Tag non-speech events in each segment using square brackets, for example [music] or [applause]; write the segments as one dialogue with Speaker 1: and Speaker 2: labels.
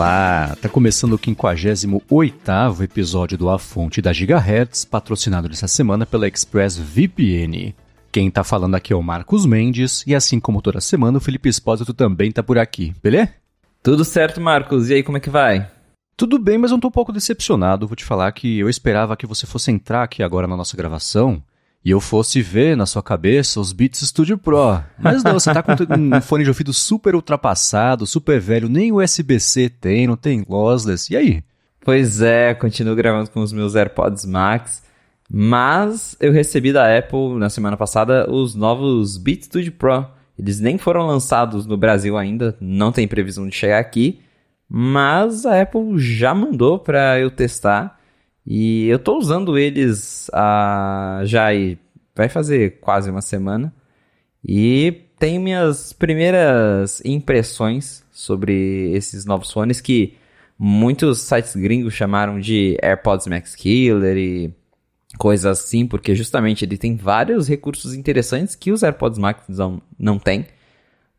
Speaker 1: Olá, tá começando o 58º episódio do A Fonte da Gigahertz, patrocinado nessa semana pela ExpressVPN. Quem tá falando aqui é o Marcos Mendes, e assim como toda semana, o Felipe Espósito também tá por aqui, beleza?
Speaker 2: Tudo certo, Marcos. E aí, como é que vai?
Speaker 1: Tudo bem, mas eu tô um pouco decepcionado. Vou te falar que eu esperava que você fosse entrar aqui agora na nossa gravação e eu fosse ver na sua cabeça os Beats Studio Pro. Mas não, você tá com um fone de ouvido super ultrapassado, super velho, nem USB-C tem, não tem lossless. E aí?
Speaker 2: Pois é, continuo gravando com os meus AirPods Max, mas eu recebi da Apple na semana passada os novos Beats Studio Pro. Eles nem foram lançados no Brasil ainda, não tem previsão de chegar aqui, mas a Apple já mandou para eu testar. E eu tô usando eles há, já vai fazer quase uma semana. E tenho minhas primeiras impressões sobre esses novos fones que muitos sites gringos chamaram de AirPods Max Killer e coisas assim, porque justamente ele tem vários recursos interessantes que os AirPods Max não, não têm.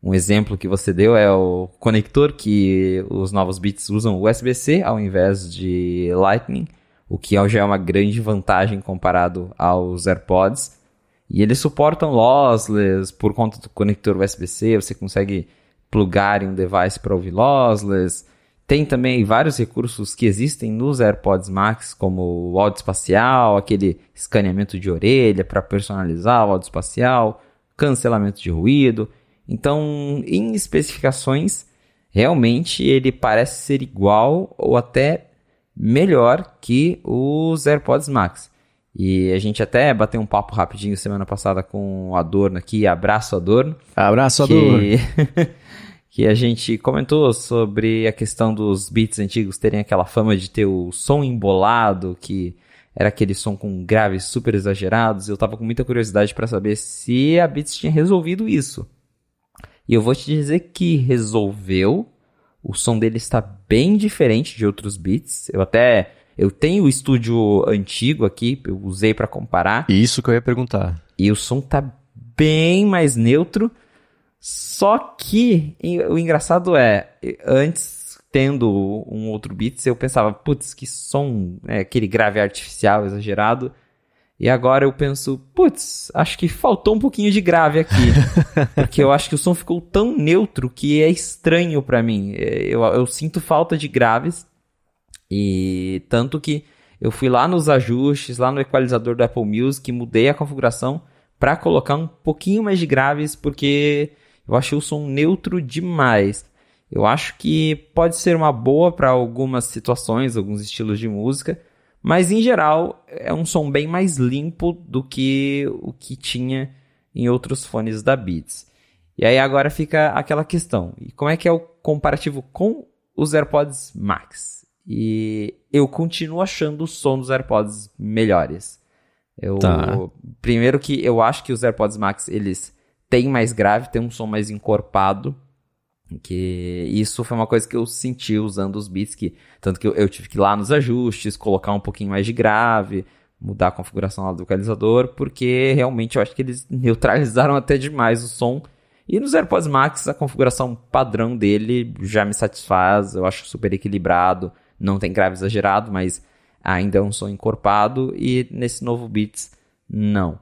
Speaker 2: Um exemplo que você deu é o conector que os novos Beats usam USB-C ao invés de Lightning o que já é uma grande vantagem comparado aos AirPods. E eles suportam lossless por conta do conector USB-C, você consegue plugar em um device para ouvir lossless. Tem também vários recursos que existem nos AirPods Max, como o áudio espacial, aquele escaneamento de orelha para personalizar o áudio espacial, cancelamento de ruído. Então, em especificações, realmente ele parece ser igual ou até melhor que os AirPods Max. E a gente até bateu um papo rapidinho semana passada com o Adorno aqui, abraço Adorno.
Speaker 1: Abraço Adorno.
Speaker 2: Que, [laughs] que a gente comentou sobre a questão dos beats antigos terem aquela fama de ter o som embolado, que era aquele som com graves super exagerados. Eu tava com muita curiosidade para saber se a Beats tinha resolvido isso. E eu vou te dizer que resolveu, o som dele está bem diferente de outros beats. Eu até eu tenho o estúdio antigo aqui, eu usei para comparar.
Speaker 1: Isso que eu ia perguntar.
Speaker 2: E o som tá bem mais neutro. Só que o engraçado é, antes tendo um outro beats, eu pensava, putz, que som, é, aquele grave artificial exagerado. E agora eu penso, putz, acho que faltou um pouquinho de grave aqui. [laughs] porque eu acho que o som ficou tão neutro que é estranho para mim. É, eu, eu sinto falta de graves. E tanto que eu fui lá nos ajustes, lá no equalizador do Apple Music, mudei a configuração para colocar um pouquinho mais de graves, porque eu achei o som neutro demais. Eu acho que pode ser uma boa para algumas situações, alguns estilos de música, mas em geral é um som bem mais limpo do que o que tinha em outros fones da Beats. E aí agora fica aquela questão: e como é que é o comparativo com os AirPods Max? E eu continuo achando o som dos AirPods melhores. Eu, tá. Primeiro que eu acho que os AirPods Max eles têm mais grave, têm um som mais encorpado. Que isso foi uma coisa que eu senti usando os beats, que, tanto que eu, eu, tive que ir lá nos ajustes, colocar um pouquinho mais de grave, mudar a configuração lá do equalizador, porque realmente eu acho que eles neutralizaram [laughs] até demais o som. E nos AirPods Max, a configuração padrão dele já me satisfaz, eu acho super equilibrado, não tem grave exagerado, mas ainda é um som encorpado, e nesse novo Beats, não.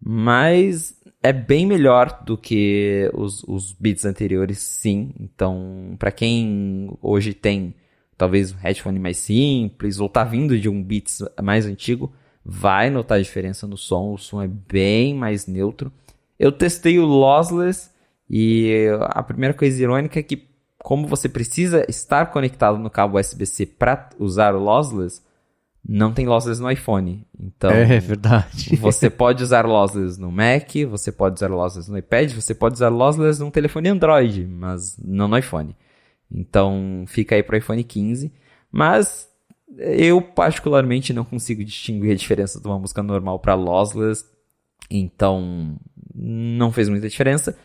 Speaker 2: Mas é bem melhor do que os, os beats anteriores, sim. Então, para quem hoje tem talvez um headphone mais simples ou tá vindo de um beats mais antigo, vai notar a diferença no som. O som é bem mais neutro. Eu testei o lossless e a primeira coisa irônica é que como você precisa estar conectado no cabo USB-C para usar o lossless, não tem lossless no iPhone. Então,
Speaker 1: é, é verdade. [laughs]
Speaker 2: você pode usar lossless no Mac, você pode usar lossless no iPad, você pode usar lossless num telefone Android, mas não no iPhone. Então, fica aí para o iPhone 15. Mas eu particularmente não consigo distinguir a diferença de uma música normal para lossless. Então, não fez muita diferença.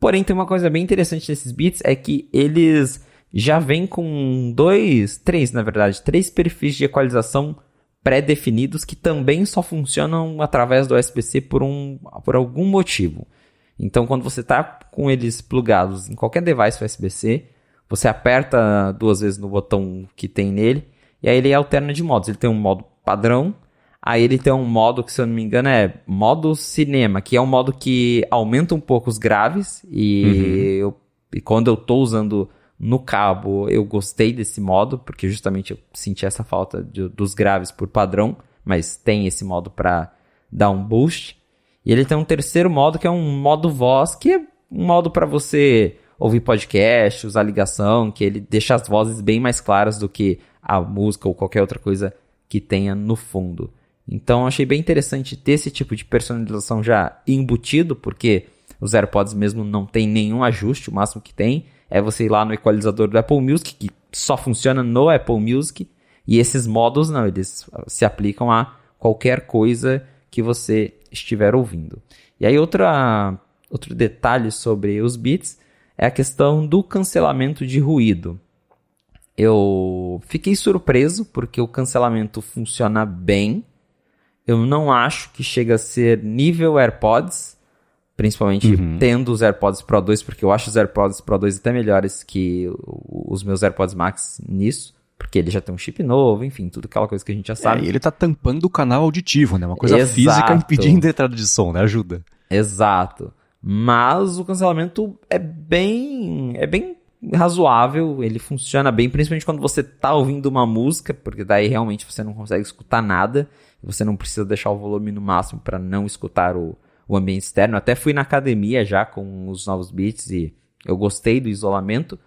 Speaker 2: Porém, tem uma coisa bem interessante nesses beats é que eles já vêm com dois, três, na verdade, três perfis de equalização pré-definidos que também só funcionam através do USB-C por, um, por algum motivo. Então, quando você está com eles plugados em qualquer device USB-C, Você aperta duas vezes no botão que tem nele, e aí ele alterna de modos. Ele tem um modo padrão, aí ele tem um modo que, se eu não me engano, é modo cinema, que é um modo que aumenta um pouco os graves, e, uhum. eu, e quando eu tô usando no cabo, eu gostei desse modo, porque justamente eu senti essa falta de, dos graves por padrão, mas tem esse modo para dar um boost. E ele tem um terceiro modo que é um modo voz, que é um modo para você ouvir podcast, usar ligação, que ele deixa as vozes bem mais claras do que a música ou qualquer outra coisa que tenha no fundo. Então achei bem interessante ter esse tipo de personalização já embutido, porque os AirPods mesmo não tem nenhum ajuste, o máximo que tem é você ir lá no equalizador do Apple Music, que só funciona no Apple Music, e esses modos não, eles se aplicam a qualquer coisa que você estiver ouvindo. E aí outra, outro detalhe sobre os Beats é a questão do cancelamento de ruído. Eu fiquei surpreso porque o cancelamento funciona bem. Eu não acho que chega a ser nível AirPods, principalmente uhum. tendo os AirPods Pro 2, porque eu acho os AirPods Pro 2 até melhores que os meus AirPods Max nisso. Porque ele já tem um chip novo, enfim, tudo aquela coisa que a gente já sabe.
Speaker 1: É, e ele tá tampando o canal auditivo, né? Uma coisa Exato. física impedindo a entrada de som, né? Ajuda.
Speaker 2: Exato. Mas o cancelamento é bem. é bem razoável, ele funciona bem, principalmente quando você tá ouvindo uma música, porque daí realmente você não consegue escutar nada, você não precisa deixar o volume no máximo para não escutar o, o ambiente externo. até fui na academia já com os novos beats e eu gostei do isolamento.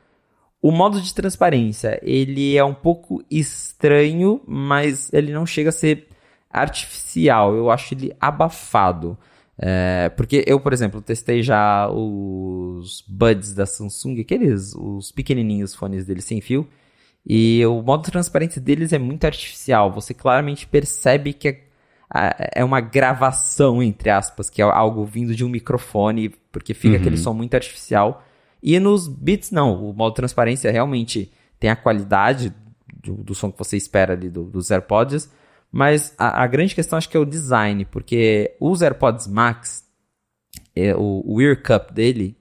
Speaker 2: O modo de transparência, ele é um pouco estranho, mas ele não chega a ser artificial. Eu acho ele abafado. É, porque eu, por exemplo, testei já os Buds da Samsung, aqueles, os pequenininhos fones deles sem fio, e o modo de transparência deles é muito artificial. Você claramente percebe que é, uma gravação, entre aspas, que é algo vindo de um microfone, porque fica uhum. aquele som muito artificial. E nos Beats, não. O modo transparência realmente tem a qualidade do, do som que você espera ali do, dos AirPods. Mas a, a, grande questão acho que é o design, porque os AirPods Max, é, o, o ear cup dele,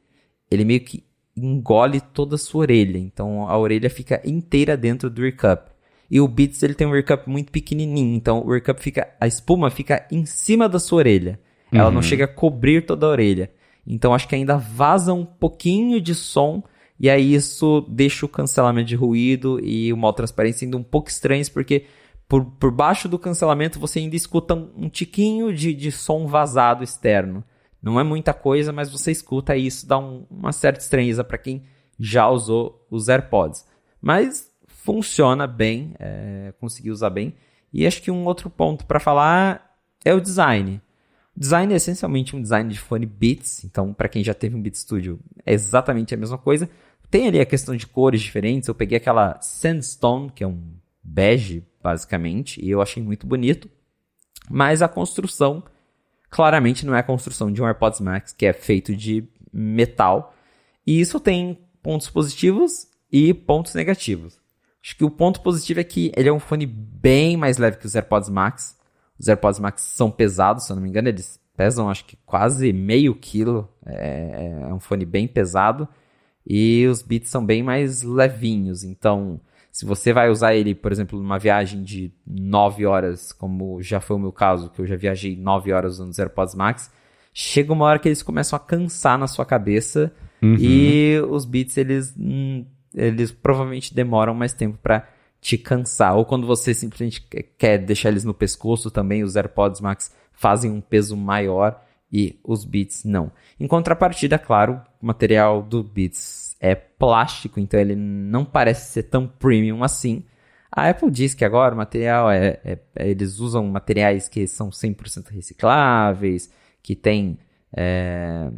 Speaker 2: ele meio que engole toda a sua orelha. Então a orelha fica inteira dentro do ear cup. E o Beats ele tem um ear cup muito pequenininho, então o ear cup fica, a espuma fica em cima da sua orelha. Ela uhum. não chega a cobrir toda a orelha. Então acho que ainda vaza um pouquinho de som e aí isso deixa o cancelamento de ruído e o mal transparência ainda um pouco estranhos porque por, por baixo do cancelamento você ainda escuta um, um tiquinho de, de som vazado externo. Não é muita coisa, mas você escuta e isso dá um, uma certa estranheza para quem já usou os AirPods. Mas funciona bem, é, consegui usar bem. E acho que um outro ponto para falar é o design. Design é essencialmente um design de fone Beats, então para quem já teve um Beat Studio é exatamente a mesma coisa. Tem ali a questão de cores diferentes, eu peguei aquela Sandstone, que é um bege basicamente, e eu achei muito bonito. Mas a construção claramente não é a construção de um AirPods Max, que é feito de metal. E isso tem pontos positivos e pontos negativos. Acho que o ponto positivo é que ele é um fone bem mais leve que os AirPods Max. Os AirPods Max são pesados, se eu não me engano, eles pesam acho que quase meio quilo. É, é um fone bem pesado. E os Beats são bem mais levinhos. Então, se você vai usar ele, por exemplo, numa viagem de 9 horas, como já foi o meu caso, que eu já viajei 9 horas usando os AirPods Max, chega uma hora que eles começam a cansar na sua cabeça. Uhum. E os Beats, eles, hum, eles provavelmente demoram mais tempo para te cansar. Ou quando você simplesmente quer deixar eles no pescoço também, os AirPods Max fazem um peso maior e os Beats não. Em contrapartida, claro, o material do Beats é plástico, então ele não parece ser tão premium assim. A Apple diz que agora o material é, é, é eles usam materiais que são 100% recicláveis, que tem é,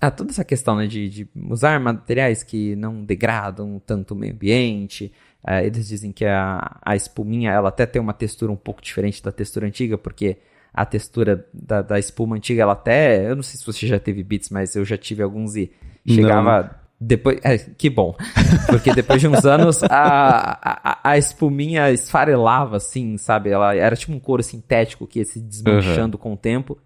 Speaker 2: ah, toda essa questão né, de, de, usar materiais que não degradam tanto o meio ambiente. É, eles dizem que a, a espuminha ela até tem uma textura um pouco diferente da textura antiga, porque a textura da, da espuma antiga, ela até. Eu não sei se você já teve bits, mas eu já tive alguns e chegava. Não. Depois, é, que bom. [laughs] Porque depois de uns anos a, a, a, espuminha esfarelava, assim, sabe? Ela era tipo um couro sintético que ia se desmanchando uhum. com o tempo.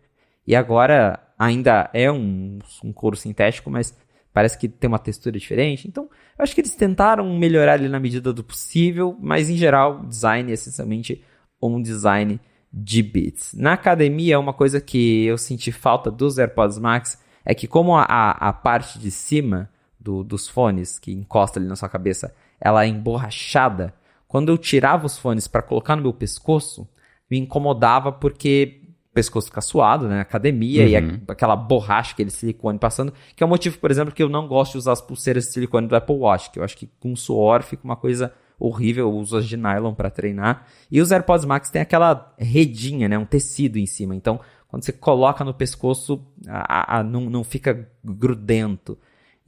Speaker 2: E agora ainda é um, um couro sintético, mas parece que tem uma textura diferente. Então, eu acho que eles tentaram melhorar ali na medida do possível, mas em geral, o design é essencialmente um design de bits. Na academia, uma coisa que eu senti falta dos AirPods Max é que como a, a parte de cima do, dos fones, que encosta ali na sua cabeça, ela é emborrachada, quando eu tirava os fones para colocar no meu pescoço, me incomodava porque pescoço fica suado, né? Academia uhum. e aquela borracha, aquele silicone passando, que é o motivo, por exemplo, que eu não gosto de usar as pulseiras de silicone do Apple Watch, que eu acho que com suor fica uma coisa horrível, eu uso as de nylon para treinar. E os AirPods Max tem aquela redinha, né? Um tecido em cima. Então, quando você coloca no pescoço, a, a, não, não fica grudento.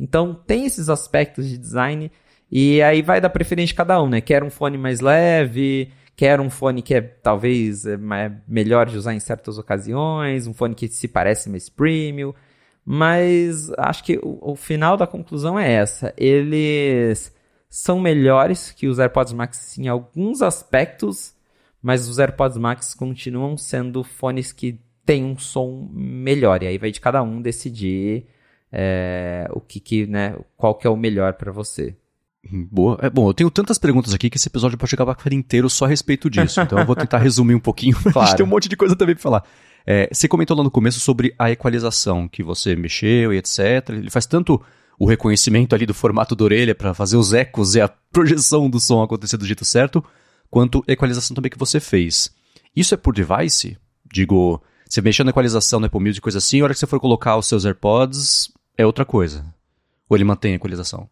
Speaker 2: Então, tem esses aspectos de design e aí vai da preferência de cada um, né? Quer um fone mais leve, quer um fone que é talvez é melhor de usar em certas ocasiões, um fone que se parece mais premium. Mas acho que o, o final da conclusão é essa. Eles são melhores que os AirPods Max em alguns aspectos, mas os AirPods Max continuam sendo fones que têm um som melhor. E aí vai de cada um decidir é, o que, que, né, qual que é o melhor para você.
Speaker 1: Boa. É, bom, eu tenho tantas perguntas aqui que esse episódio pode acabar inteiro só a respeito disso. Então eu vou tentar resumir um pouquinho. [laughs] Claro. a gente tem um monte de coisa também pra falar. É, você comentou lá no começo sobre a equalização, que você mexeu e etc. Ele faz tanto o reconhecimento ali do formato da orelha para fazer os ecos e a projeção do som acontecer do jeito certo, quanto a equalização também que você fez. Isso é por device? Digo, você mexeu na equalização no Apple Music e coisa assim, a hora que você for colocar os seus AirPods, é outra coisa. Ou ele mantém a equalização?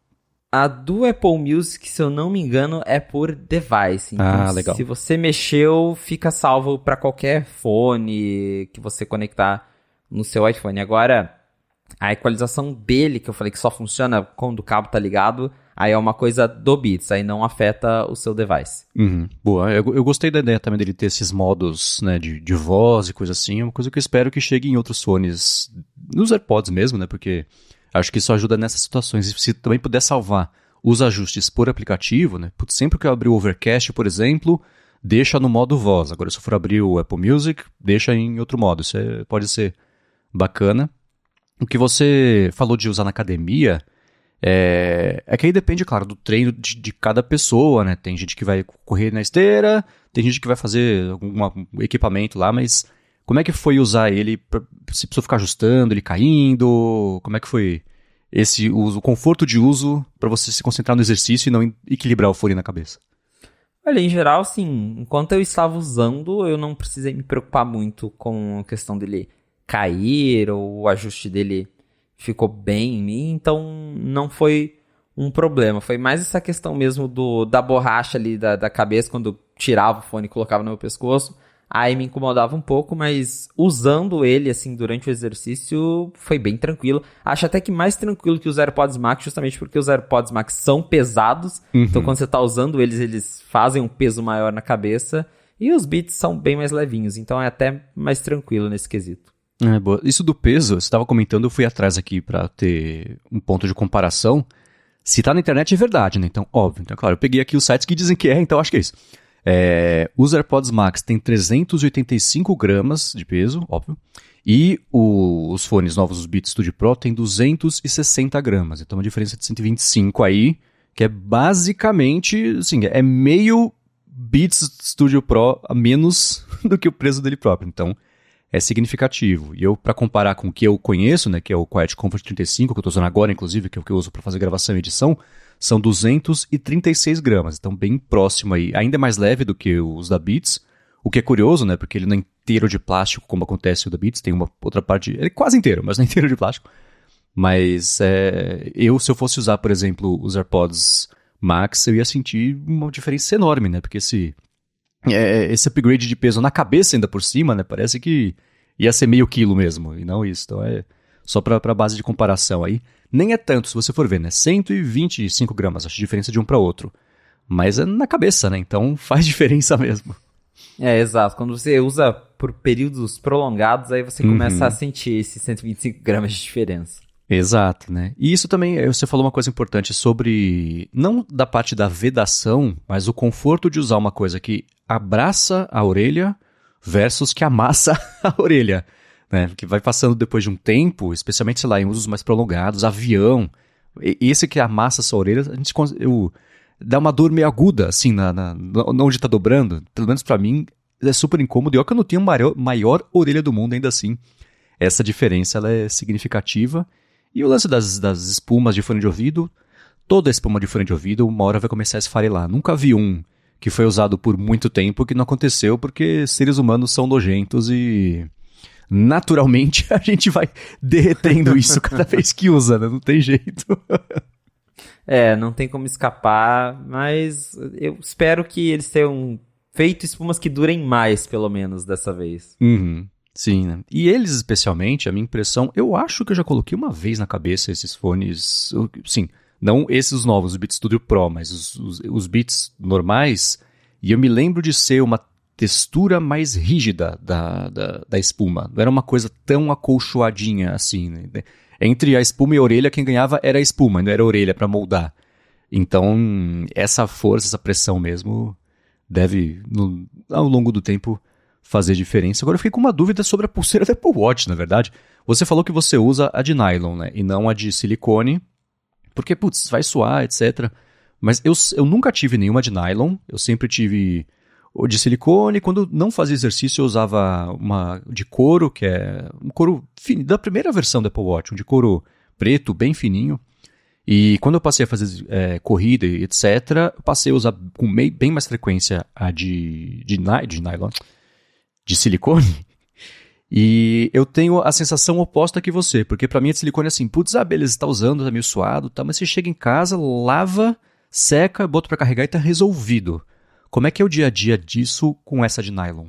Speaker 2: A do Apple Music, se eu não me engano, é por device. Então,
Speaker 1: ah, legal.
Speaker 2: se você mexeu, fica salvo para qualquer fone que você conectar no seu iPhone. Agora, a equalização dele, que eu falei que só funciona quando o cabo tá ligado, aí é uma coisa do Beats, aí não afeta o seu device.
Speaker 1: Uhum. Boa, eu, eu, gostei da ideia também dele ter esses modos né, de, de voz e coisa assim, é uma coisa que eu espero que chegue em outros fones, nos AirPods mesmo, né, porque Acho que isso ajuda nessas situações. E se também puder salvar os ajustes por aplicativo, né? Sempre que eu abrir o Overcast, por exemplo, deixa no modo voz. Agora, se eu for abrir o Apple Music, deixa em outro modo. Isso é, pode ser bacana. O que você falou de usar na academia é, é que aí depende, claro, do treino de, de, cada pessoa, né? Tem gente que vai correr na esteira, tem gente que vai fazer algum equipamento lá, mas como é que foi usar ele? Pra, se precisou ficar ajustando, ele caindo? Como é que foi esse uso, o conforto de uso para você se concentrar no exercício e não equilibrar o fone na cabeça?
Speaker 2: Olha, em geral, sim. Enquanto eu estava usando, eu não precisei me preocupar muito com a questão dele cair ou o ajuste dele ficou bem em mim, então não foi um problema. Foi mais essa questão mesmo do da borracha ali da, da cabeça quando eu tirava o fone e colocava no meu pescoço Aí me incomodava um pouco, mas usando ele assim durante o exercício foi bem tranquilo. Acho até que mais tranquilo que os AirPods Max, justamente porque os AirPods Max são pesados. Uhum. Então quando você tá usando eles, eles fazem um peso maior na cabeça. E os Beats são bem mais levinhos, então é até mais tranquilo nesse quesito.
Speaker 1: É, boa. Isso do peso, você estava comentando, eu fui atrás aqui para ter um ponto de comparação. Se tá na internet é verdade, né? Então, óbvio. Então, claro, eu peguei aqui os sites que dizem que é, então acho que é isso. É, os AirPods Max têm 385 gramas de peso, óbvio. E o, os fones novos, os Beats Studio Pro, têm 260 gramas. Então, uma diferença de 125 aí, que é basicamente, assim, é meio Beats Studio Pro a menos [laughs] do que o preço dele próprio. Então, é significativo. E eu, para comparar com o que eu conheço, né, que é o Quiet Comfort 35, que eu estou usando agora, inclusive, que é o que eu uso para fazer gravação e edição, são 236 gramas, então bem próximo aí, ainda mais leve do que os da Beats, o que é curioso, né, porque ele não é inteiro de plástico, como acontece o da Beats, tem uma outra parte, ele é quase inteiro, mas não é [laughs] inteiro de plástico. Mas é, eu, se eu fosse usar, por exemplo, os AirPods Max, eu ia sentir uma diferença enorme, né, porque esse, é, esse upgrade de peso na cabeça ainda por cima, né, parece que ia ser meio quilo mesmo, e não isso, então é só para base de comparação aí. Nem é tanto, se você for ver, né? 125 gramas, acho diferença de um para outro. Mas é na cabeça, né? Então [laughs] faz diferença mesmo.
Speaker 2: É, exato. Quando você usa por períodos prolongados, aí você começa uhum. a sentir esses 125 gramas de diferença.
Speaker 1: Exato, né? E isso também, eh, você falou uma coisa importante sobre, não da parte da vedação, mas o conforto de usar uma coisa que abraça a orelha versus que amassa [laughs] a orelha né? Que vai passando depois de um tempo, especialmente, sei lá, em usos mais prolongados, avião. esse que amassa a sua orelha, a gente eu, dá uma dor meio aguda, assim, na, na, onde tá dobrando. Pelo menos para mim, é super incômodo. E olha que eu não tenho a maior, maior orelha do mundo ainda assim. Essa diferença ela é significativa. E o lance das, das espumas de fone de ouvido, toda espuma de fone de ouvido, uma hora vai começar a esfarelar. Nunca vi um que foi usado por muito tempo que não aconteceu porque seres humanos são nojentos e naturalmente [laughs] a gente vai derretendo isso cada [laughs] vez que usa, né? Não tem jeito.
Speaker 2: é, não tem como escapar, mas eu espero que eles tenham feito espumas que durem mais, pelo menos, dessa vez.
Speaker 1: Uhum. Sim, né? E eles, especialmente, a minha impressão, eu acho que eu já coloquei uma vez na cabeça esses fones. Sim, não esses novos, o Beat Studio Pro, mas os, os, os Beats normais. E eu me lembro de ser uma textura mais rígida da, da, da espuma. Não era uma coisa tão acolchoadinha assim. Né? Entre a espuma e a orelha, quem ganhava era a espuma, não era a orelha para moldar. Então, essa força, essa pressão mesmo, deve, no, ao longo do tempo, fazer diferença. Agora eu fiquei com uma dúvida sobre a pulseira da Apple Watch, na verdade. Você falou que você usa a de nylon, né? E não a de silicone, porque, putz, vai suar, etc. Mas eu, eu nunca tive nenhuma de nylon, eu sempre tive de silicone. Quando não fazia exercício, eu usava uma de couro, que é um couro fino, da primeira versão da Apple Watch, um de couro preto, bem fininho. E quando eu passei a fazer é, corrida e etc., passei a usar com bem mais frequência a de, de, de nylon, de silicone. E eu tenho a sensação oposta que você, porque para mim a de silicone é assim, putz, ah, beleza, está usando, tá meio suado, tá, mas você chega em casa, lava, seca, bota para carregar e tá resolvido. Como é que é o dia a dia disso com essa de nylon?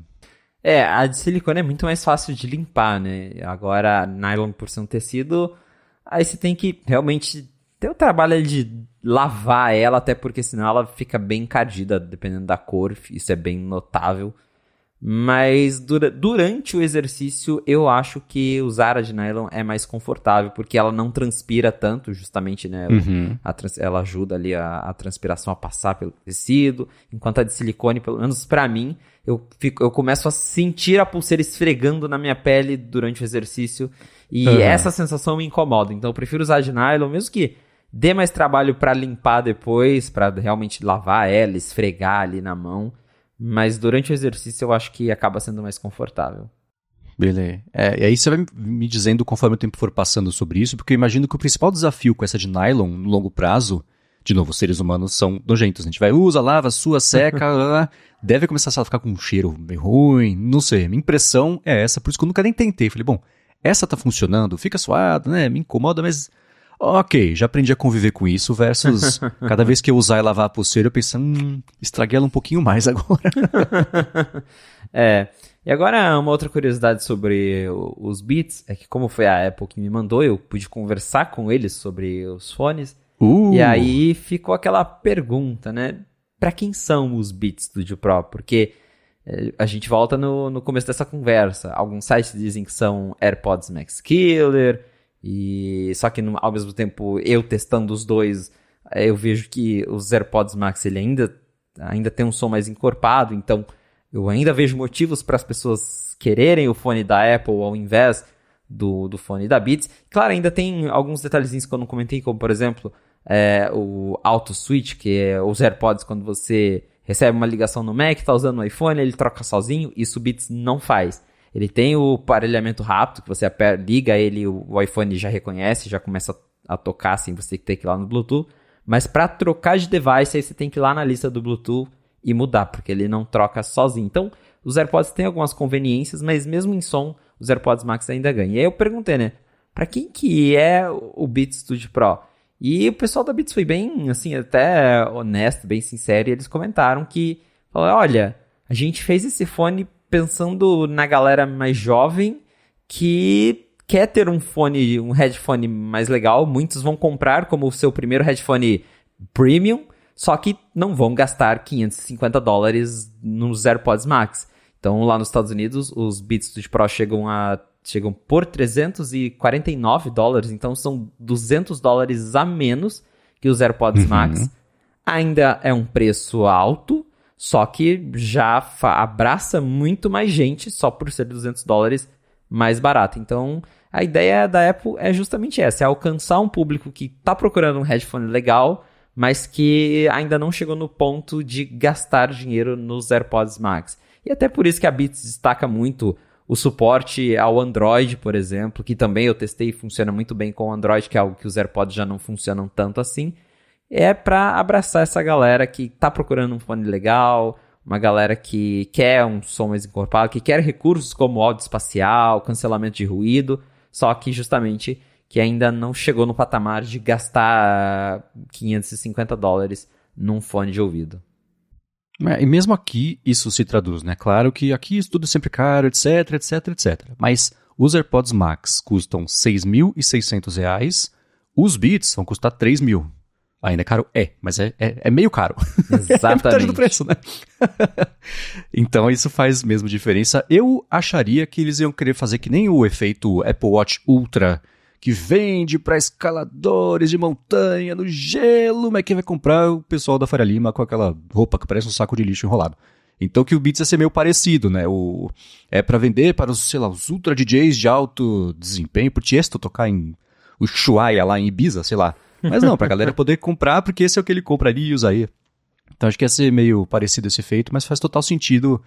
Speaker 2: É, a de silicone é muito mais fácil de limpar, né? Agora, nylon por ser um tecido, aí você tem que realmente ter o trabalho de lavar ela, até porque senão ela fica bem encardida, dependendo da cor, isso é bem notável. Mas dura, durante o exercício, eu acho que usar a de nylon é mais confortável, porque ela não transpira tanto, justamente, né? Uhum. A, ela ajuda ali a, a, transpiração a passar pelo tecido, enquanto a de silicone, pelo menos para mim, eu, fico, eu começo a sentir a pulseira esfregando na minha pele durante o exercício, e uhum. essa sensação me incomoda. Então eu prefiro usar a de nylon, mesmo que dê mais trabalho para limpar depois, para realmente lavar ela, esfregar ali na mão. Mas durante o exercício eu acho que acaba sendo mais confortável.
Speaker 1: Beleza. É, e aí você vai me dizendo conforme o tempo for passando sobre isso, porque eu imagino que o principal desafio com essa de nylon no longo prazo, de novo, os seres humanos são nojentos. A gente vai, usa, lava, sua, seca, [laughs] deve começar a ficar com um cheiro meio ruim, não sei. Minha impressão é essa, por isso que eu nunca nem tentei. Falei, bom, essa tá funcionando, fica suado, né? Me incomoda, mas Ok, já aprendi a conviver com isso, versus [laughs] cada vez que eu usar e lavar a pulseira, eu penso, hum, estraguei ela um pouquinho mais agora. [laughs]
Speaker 2: é. E agora, uma outra curiosidade sobre os Beats é que, como foi a Apple que me mandou, eu pude conversar com eles sobre os fones. Uh. E aí ficou aquela pergunta, né? Para quem são os Beats Studio Pro? Porque é, a gente volta no, no começo dessa conversa. Alguns sites dizem que são AirPods Max Killer. E só que ao mesmo tempo eu testando os dois, é, eu vejo que os AirPods Max ele ainda ainda tem um som mais encorpado, então eu ainda vejo motivos para as pessoas quererem o fone da Apple ao invés do, do fone da Beats. Claro, ainda tem alguns detalhezinhos que eu não comentei, como por exemplo é, o Auto Switch, que é os AirPods quando você recebe uma ligação no Mac, está usando o iPhone, ele troca sozinho, isso o Beats não faz. Ele tem o aparelhamento rápido, que você liga ele, o iPhone já reconhece, já começa a tocar sem você ter que ir lá no Bluetooth. Mas para trocar de device, aí você tem que ir lá na lista do Bluetooth e mudar, porque ele não troca sozinho. Então, os AirPods têm algumas conveniências, mas mesmo em som, os AirPods Max ainda ganham. E aí eu perguntei, né? Para quem que é o Beats Studio Pro? E o pessoal da Beats foi bem, assim, até honesto, bem sincero, e eles comentaram que, olha, a gente fez esse fone pensando na galera mais jovem que quer ter um fone, um headphone mais legal. Muitos vão comprar como o seu primeiro headphone premium, só que não vão gastar 550 dólares nos AirPods Max. Então, lá nos Estados Unidos, os Beats Pro chegam a chegam por 349 dólares, então são 200 dólares a menos que os AirPods uhum. Max. Ainda é um preço alto, só que já abraça muito mais gente, só por ser 200 dólares mais barata. Então, a ideia da Apple é justamente essa, é alcançar um público que está procurando um headphone legal, mas que ainda não chegou no ponto de gastar dinheiro nos AirPods Max. E até por isso que a Beats destaca muito o suporte ao Android, por exemplo, que também eu testei e funciona muito bem com o Android, que é algo que os AirPods já não funcionam tanto assim. É para abraçar essa galera que está procurando um fone legal, uma galera que quer um som mais encorpado, que quer recursos como áudio espacial, cancelamento de ruído, só que justamente que ainda não chegou no patamar de gastar 550 dólares num fone de ouvido.
Speaker 1: É, e mesmo aqui isso se traduz, né? Claro que aqui isso tudo é sempre caro, etc, etc, etc. Mas os AirPods Max custam 6.600 reais, os Beats vão custar 3 mil. Ainda é caro? É, mas é, é, é meio caro. [laughs]
Speaker 2: Exatamente. é
Speaker 1: do preço, né? [laughs] então isso faz mesmo diferença. Eu acharia que eles iam querer fazer que nem o efeito Apple Watch Ultra, que vende para escaladores de montanha no gelo, mas quem vai comprar o pessoal da Faria Lima com aquela roupa que parece um saco de lixo enrolado. Então que o Beats ia ser meio parecido, né? O, é para vender para os, sei lá, os ultra DJs de alto desempenho, pro Tiesto tocar em Ushuaia lá em Ibiza, sei lá. Mas não, pra galera poder comprar, porque esse é o que ele compraria e usaria. Então acho que ia ser meio parecido esse efeito, mas faz total sentido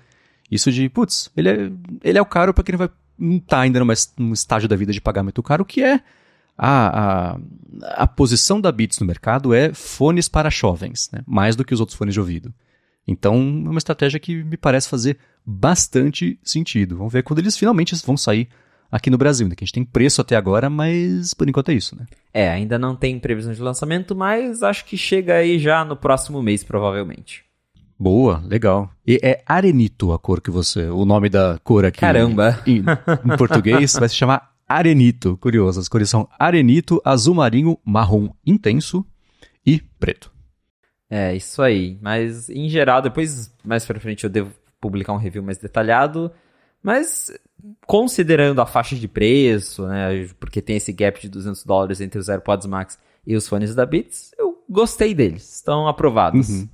Speaker 1: isso de, putz, ele é, ele é o caro pra quem não vai não tá ainda numa, num estágio da vida de pagar muito caro, que é a, a, a posição da Beats no mercado é fones para jovens, né? mais do que os outros fones de ouvido. Então, é uma estratégia que me parece fazer bastante sentido. Vamos ver quando eles finalmente vão sair aqui no Brasil, né? Que a gente tem preço até agora, mas por enquanto é isso, né?
Speaker 2: É, ainda não tem previsão de lançamento, mas acho que chega aí já no próximo mês, provavelmente.
Speaker 1: Boa, legal. E é arenito a cor que você. O nome da cor aqui.
Speaker 2: Caramba!
Speaker 1: Em, em português vai se chamar arenito. Curioso. As cores são arenito, azul marinho, marrom intenso e preto.
Speaker 2: É, isso aí. Mas em geral, depois, mais pra frente, eu devo publicar um review mais detalhado. Mas considerando a faixa de preço, né, porque tem esse gap de 200 dólares entre os AirPods Max e os fones da Beats, eu gostei deles, estão aprovados.
Speaker 1: Uhum.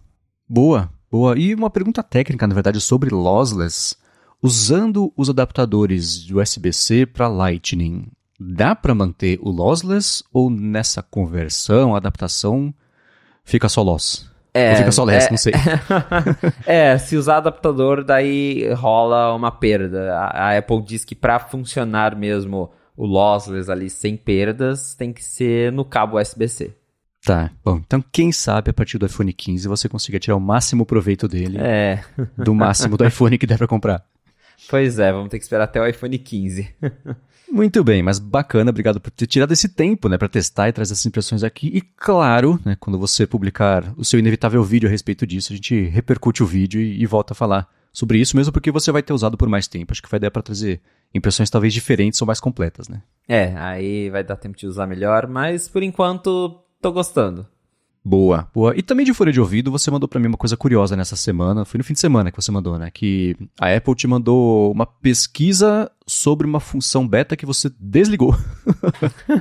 Speaker 1: Boa, boa. E uma pergunta técnica, na verdade, sobre lossless. Usando os adaptadores de USB-C para Lightning, dá para manter o lossless ou nessa conversão, adaptação, fica só loss?
Speaker 2: É,
Speaker 1: Ou fica só less,
Speaker 2: é,
Speaker 1: não sei. [laughs]
Speaker 2: é, se usar adaptador, daí rola uma perda. A, a Apple diz que para funcionar mesmo o lossless ali sem perdas, tem que ser no cabo USB-C.
Speaker 1: Tá, bom, então quem sabe a partir do iPhone 15 você consiga tirar o máximo proveito dele
Speaker 2: é.
Speaker 1: do máximo do iPhone que der pra comprar.
Speaker 2: Pois é, vamos ter que esperar até o iPhone 15.
Speaker 1: Muito bem, mas bacana, obrigado por ter tirado esse tempo, né, para testar e trazer essas impressões aqui. E claro, né, quando você publicar o seu inevitável vídeo a respeito disso, a gente repercute o vídeo e, e volta a falar sobre isso, mesmo porque você vai ter usado por mais tempo. Acho que vai dar para trazer impressões talvez diferentes ou mais completas, né?
Speaker 2: É, aí vai dar tempo de usar melhor, mas por enquanto tô gostando.
Speaker 1: Boa, boa. E também de folha de ouvido, você mandou para mim uma coisa curiosa nessa semana. Foi no fim de semana que você mandou, né? Que a Apple te mandou uma pesquisa sobre uma função beta que você desligou.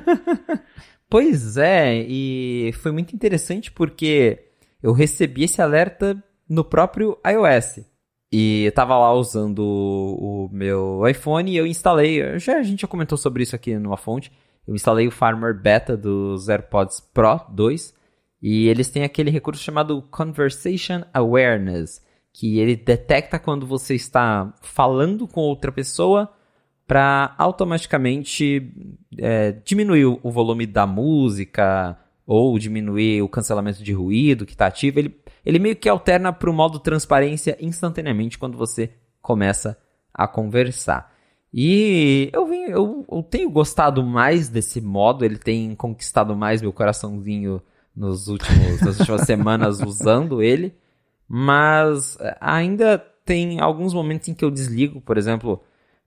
Speaker 1: [laughs]
Speaker 2: pois é, e foi muito interessante porque eu recebi esse alerta no próprio iOS. E eu tava lá usando o, meu iPhone e eu instalei. Já a gente já comentou sobre isso aqui numa fonte. Eu instalei o Farmer Beta dos AirPods Pro 2 e eles têm aquele recurso chamado Conversation Awareness, que ele detecta quando você está falando com outra pessoa para automaticamente é, diminuir o volume da música ou diminuir o cancelamento de ruído que está ativo. Ele, ele meio que alterna para o modo transparência instantaneamente quando você começa a conversar. E eu, vim, eu, eu tenho gostado mais desse modo, ele tem conquistado mais meu coraçãozinho nos últimos, nas últimas [laughs] semanas usando ele, mas ainda tem alguns momentos em que eu desligo, por exemplo,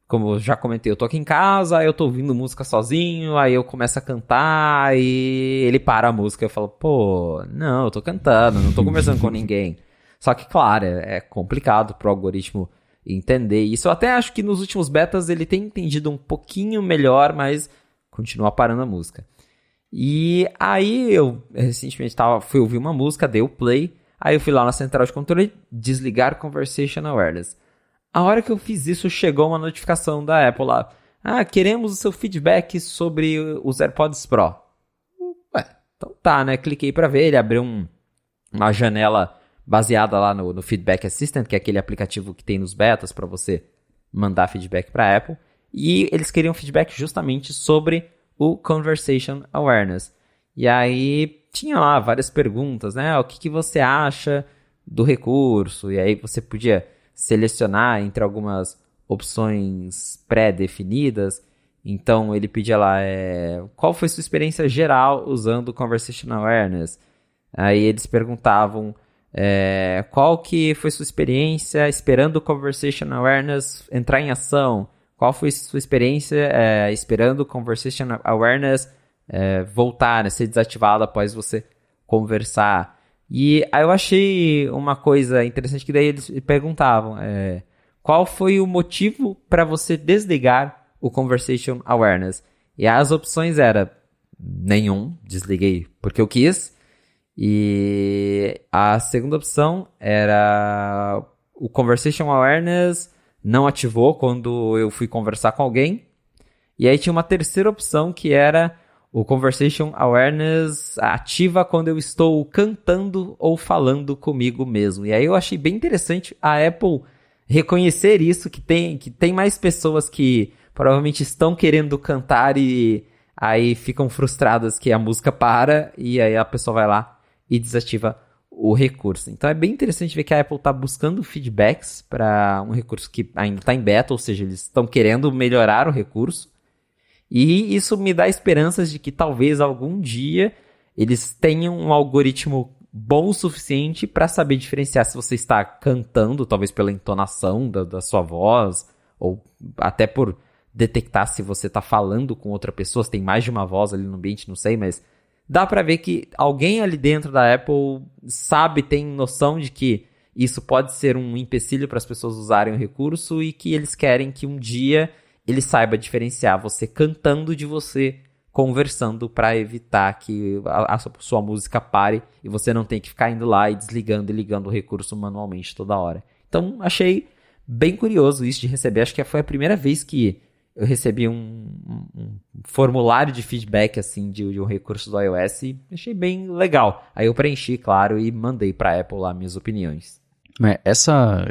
Speaker 2: como eu já comentei, eu tô aqui em casa, eu tô ouvindo música sozinho, aí eu começo a cantar e ele para a música. Eu falo, pô, não, eu tô cantando, não tô conversando com ninguém. [laughs] Só que, claro, é, é complicado pro algoritmo entender isso. Eu até acho que nos últimos betas ele tem entendido um pouquinho melhor, mas continua parando a música. E aí eu recentemente tava, fui ouvir uma música, dei o play, aí eu fui lá na central de controle, desligar Conversation Awareness. A hora que eu fiz isso, chegou uma notificação da Apple lá. Ah, queremos o seu feedback sobre os AirPods Pro. Ué, então tá, né? Cliquei para ver, ele abriu um, uma janela baseada lá no, no, Feedback Assistant, que é aquele aplicativo que tem nos betas para você mandar feedback para Apple. E eles queriam feedback justamente sobre o Conversation Awareness. E aí tinha lá várias perguntas, né? O que, que você acha do recurso? E aí você podia selecionar entre algumas opções pré-definidas. Então ele pedia lá é, qual foi sua experiência geral usando o Conversation Awareness. Aí eles perguntavam é, qual que foi sua experiência esperando o Conversation Awareness entrar em ação. Qual foi sua experiência é, esperando Conversation Awareness é, voltar, né, ser desativado após você conversar? E aí eu achei uma coisa interessante que daí eles perguntavam é, qual foi o motivo para você desligar o Conversation Awareness? E as opções eram nenhum, desliguei porque eu quis. E a segunda opção era o Conversation Awareness não ativou quando eu fui conversar com alguém. E aí tinha uma terceira opção que era o Conversation Awareness ativa quando eu estou cantando ou falando comigo mesmo. E aí eu achei bem interessante a Apple reconhecer isso, que tem, que tem mais pessoas que provavelmente estão querendo cantar e aí ficam frustradas que a música para e aí a pessoa vai lá e desativa o recurso. Então é bem interessante ver que a Apple está buscando feedbacks para um recurso que ainda está em beta, ou seja, eles estão querendo melhorar o recurso. E isso me dá esperanças de que talvez algum dia eles tenham um algoritmo bom o suficiente para saber diferenciar se você está cantando, talvez pela entonação da, da sua voz, ou até por detectar se você está falando com outra pessoa, se tem mais de uma voz ali no ambiente, não sei, mas dá para ver que alguém ali dentro da Apple sabe, tem noção de que isso pode ser um empecilho para as pessoas usarem o recurso e que eles querem que um dia ele saiba diferenciar você cantando de você conversando para evitar que a, a, sua música pare e você não tem que ficar indo lá e desligando e ligando o recurso manualmente toda hora. Então, achei bem curioso isso de receber. Acho que foi a primeira vez que eu recebi um, um formulário de feedback assim de, de, um recurso do iOS e achei bem legal. Aí eu preenchi, claro, e mandei para Apple lá minhas opiniões.
Speaker 1: É, essa,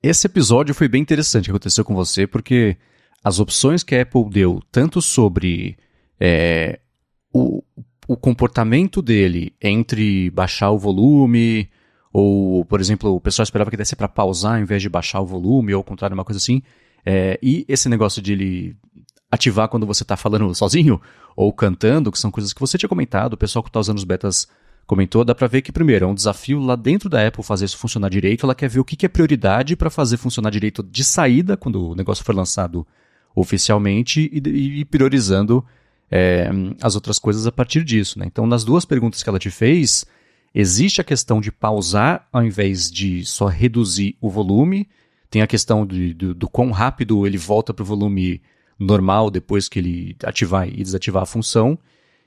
Speaker 1: esse episódio foi bem interessante que aconteceu com você, porque as opções que a Apple deu, tanto sobre é, o, o comportamento dele entre baixar o volume, ou, por exemplo, o pessoal esperava que desse para pausar ao invés de baixar o volume, ou ao contrário, uma coisa assim. É, e esse negócio de ele ativar quando você está falando sozinho ou cantando, que são coisas que você tinha comentado, o pessoal que está usando os betas comentou, dá para ver que, primeiro, é um desafio lá dentro da Apple fazer isso funcionar direito. Ela quer ver o que, que é prioridade para fazer funcionar direito de saída, quando o negócio for lançado oficialmente, e, e priorizando é, as outras coisas a partir disso. Né? Então, nas duas perguntas que ela te fez, existe a questão de pausar ao invés de só reduzir o volume, tem a questão de, do, do quão rápido ele volta para o volume normal depois que ele ativar e desativar a função,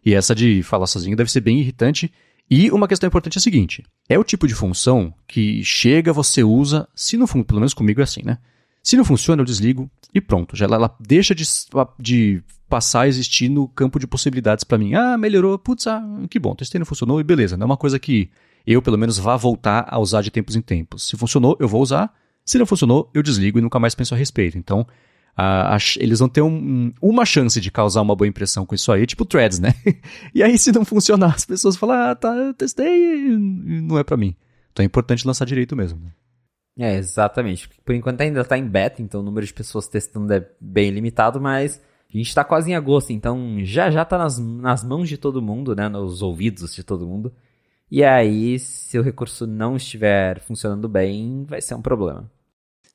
Speaker 1: e essa de falar sozinho deve ser bem irritante. E uma questão importante é a seguinte: é o tipo de função que chega, você usa, se não pelo menos comigo é assim, né? Se não funciona, eu desligo e pronto. Já ela, ela deixa de, de passar a existir no campo de possibilidades para mim. Ah, melhorou, putz, ah, que bom, testei, não funcionou e beleza. Não é uma coisa que eu, pelo menos, vá voltar a usar de tempos em tempos. Se funcionou, eu vou usar. Se não funcionou, eu desligo e nunca mais penso a respeito. Então, a, a, eles vão ter um, uma chance de causar uma boa impressão com isso aí, tipo threads, né? [laughs] e aí, se não funcionar, as pessoas falam, ah, tá, eu testei e não é para mim. Então é importante lançar direito mesmo. Né?
Speaker 2: É, exatamente. Por enquanto ainda está em beta, então o número de pessoas testando é bem limitado, mas a gente está quase em agosto, então já já está nas, nas mãos de todo mundo, né? Nos ouvidos de todo mundo. E aí, se o recurso não estiver funcionando bem, vai ser um problema.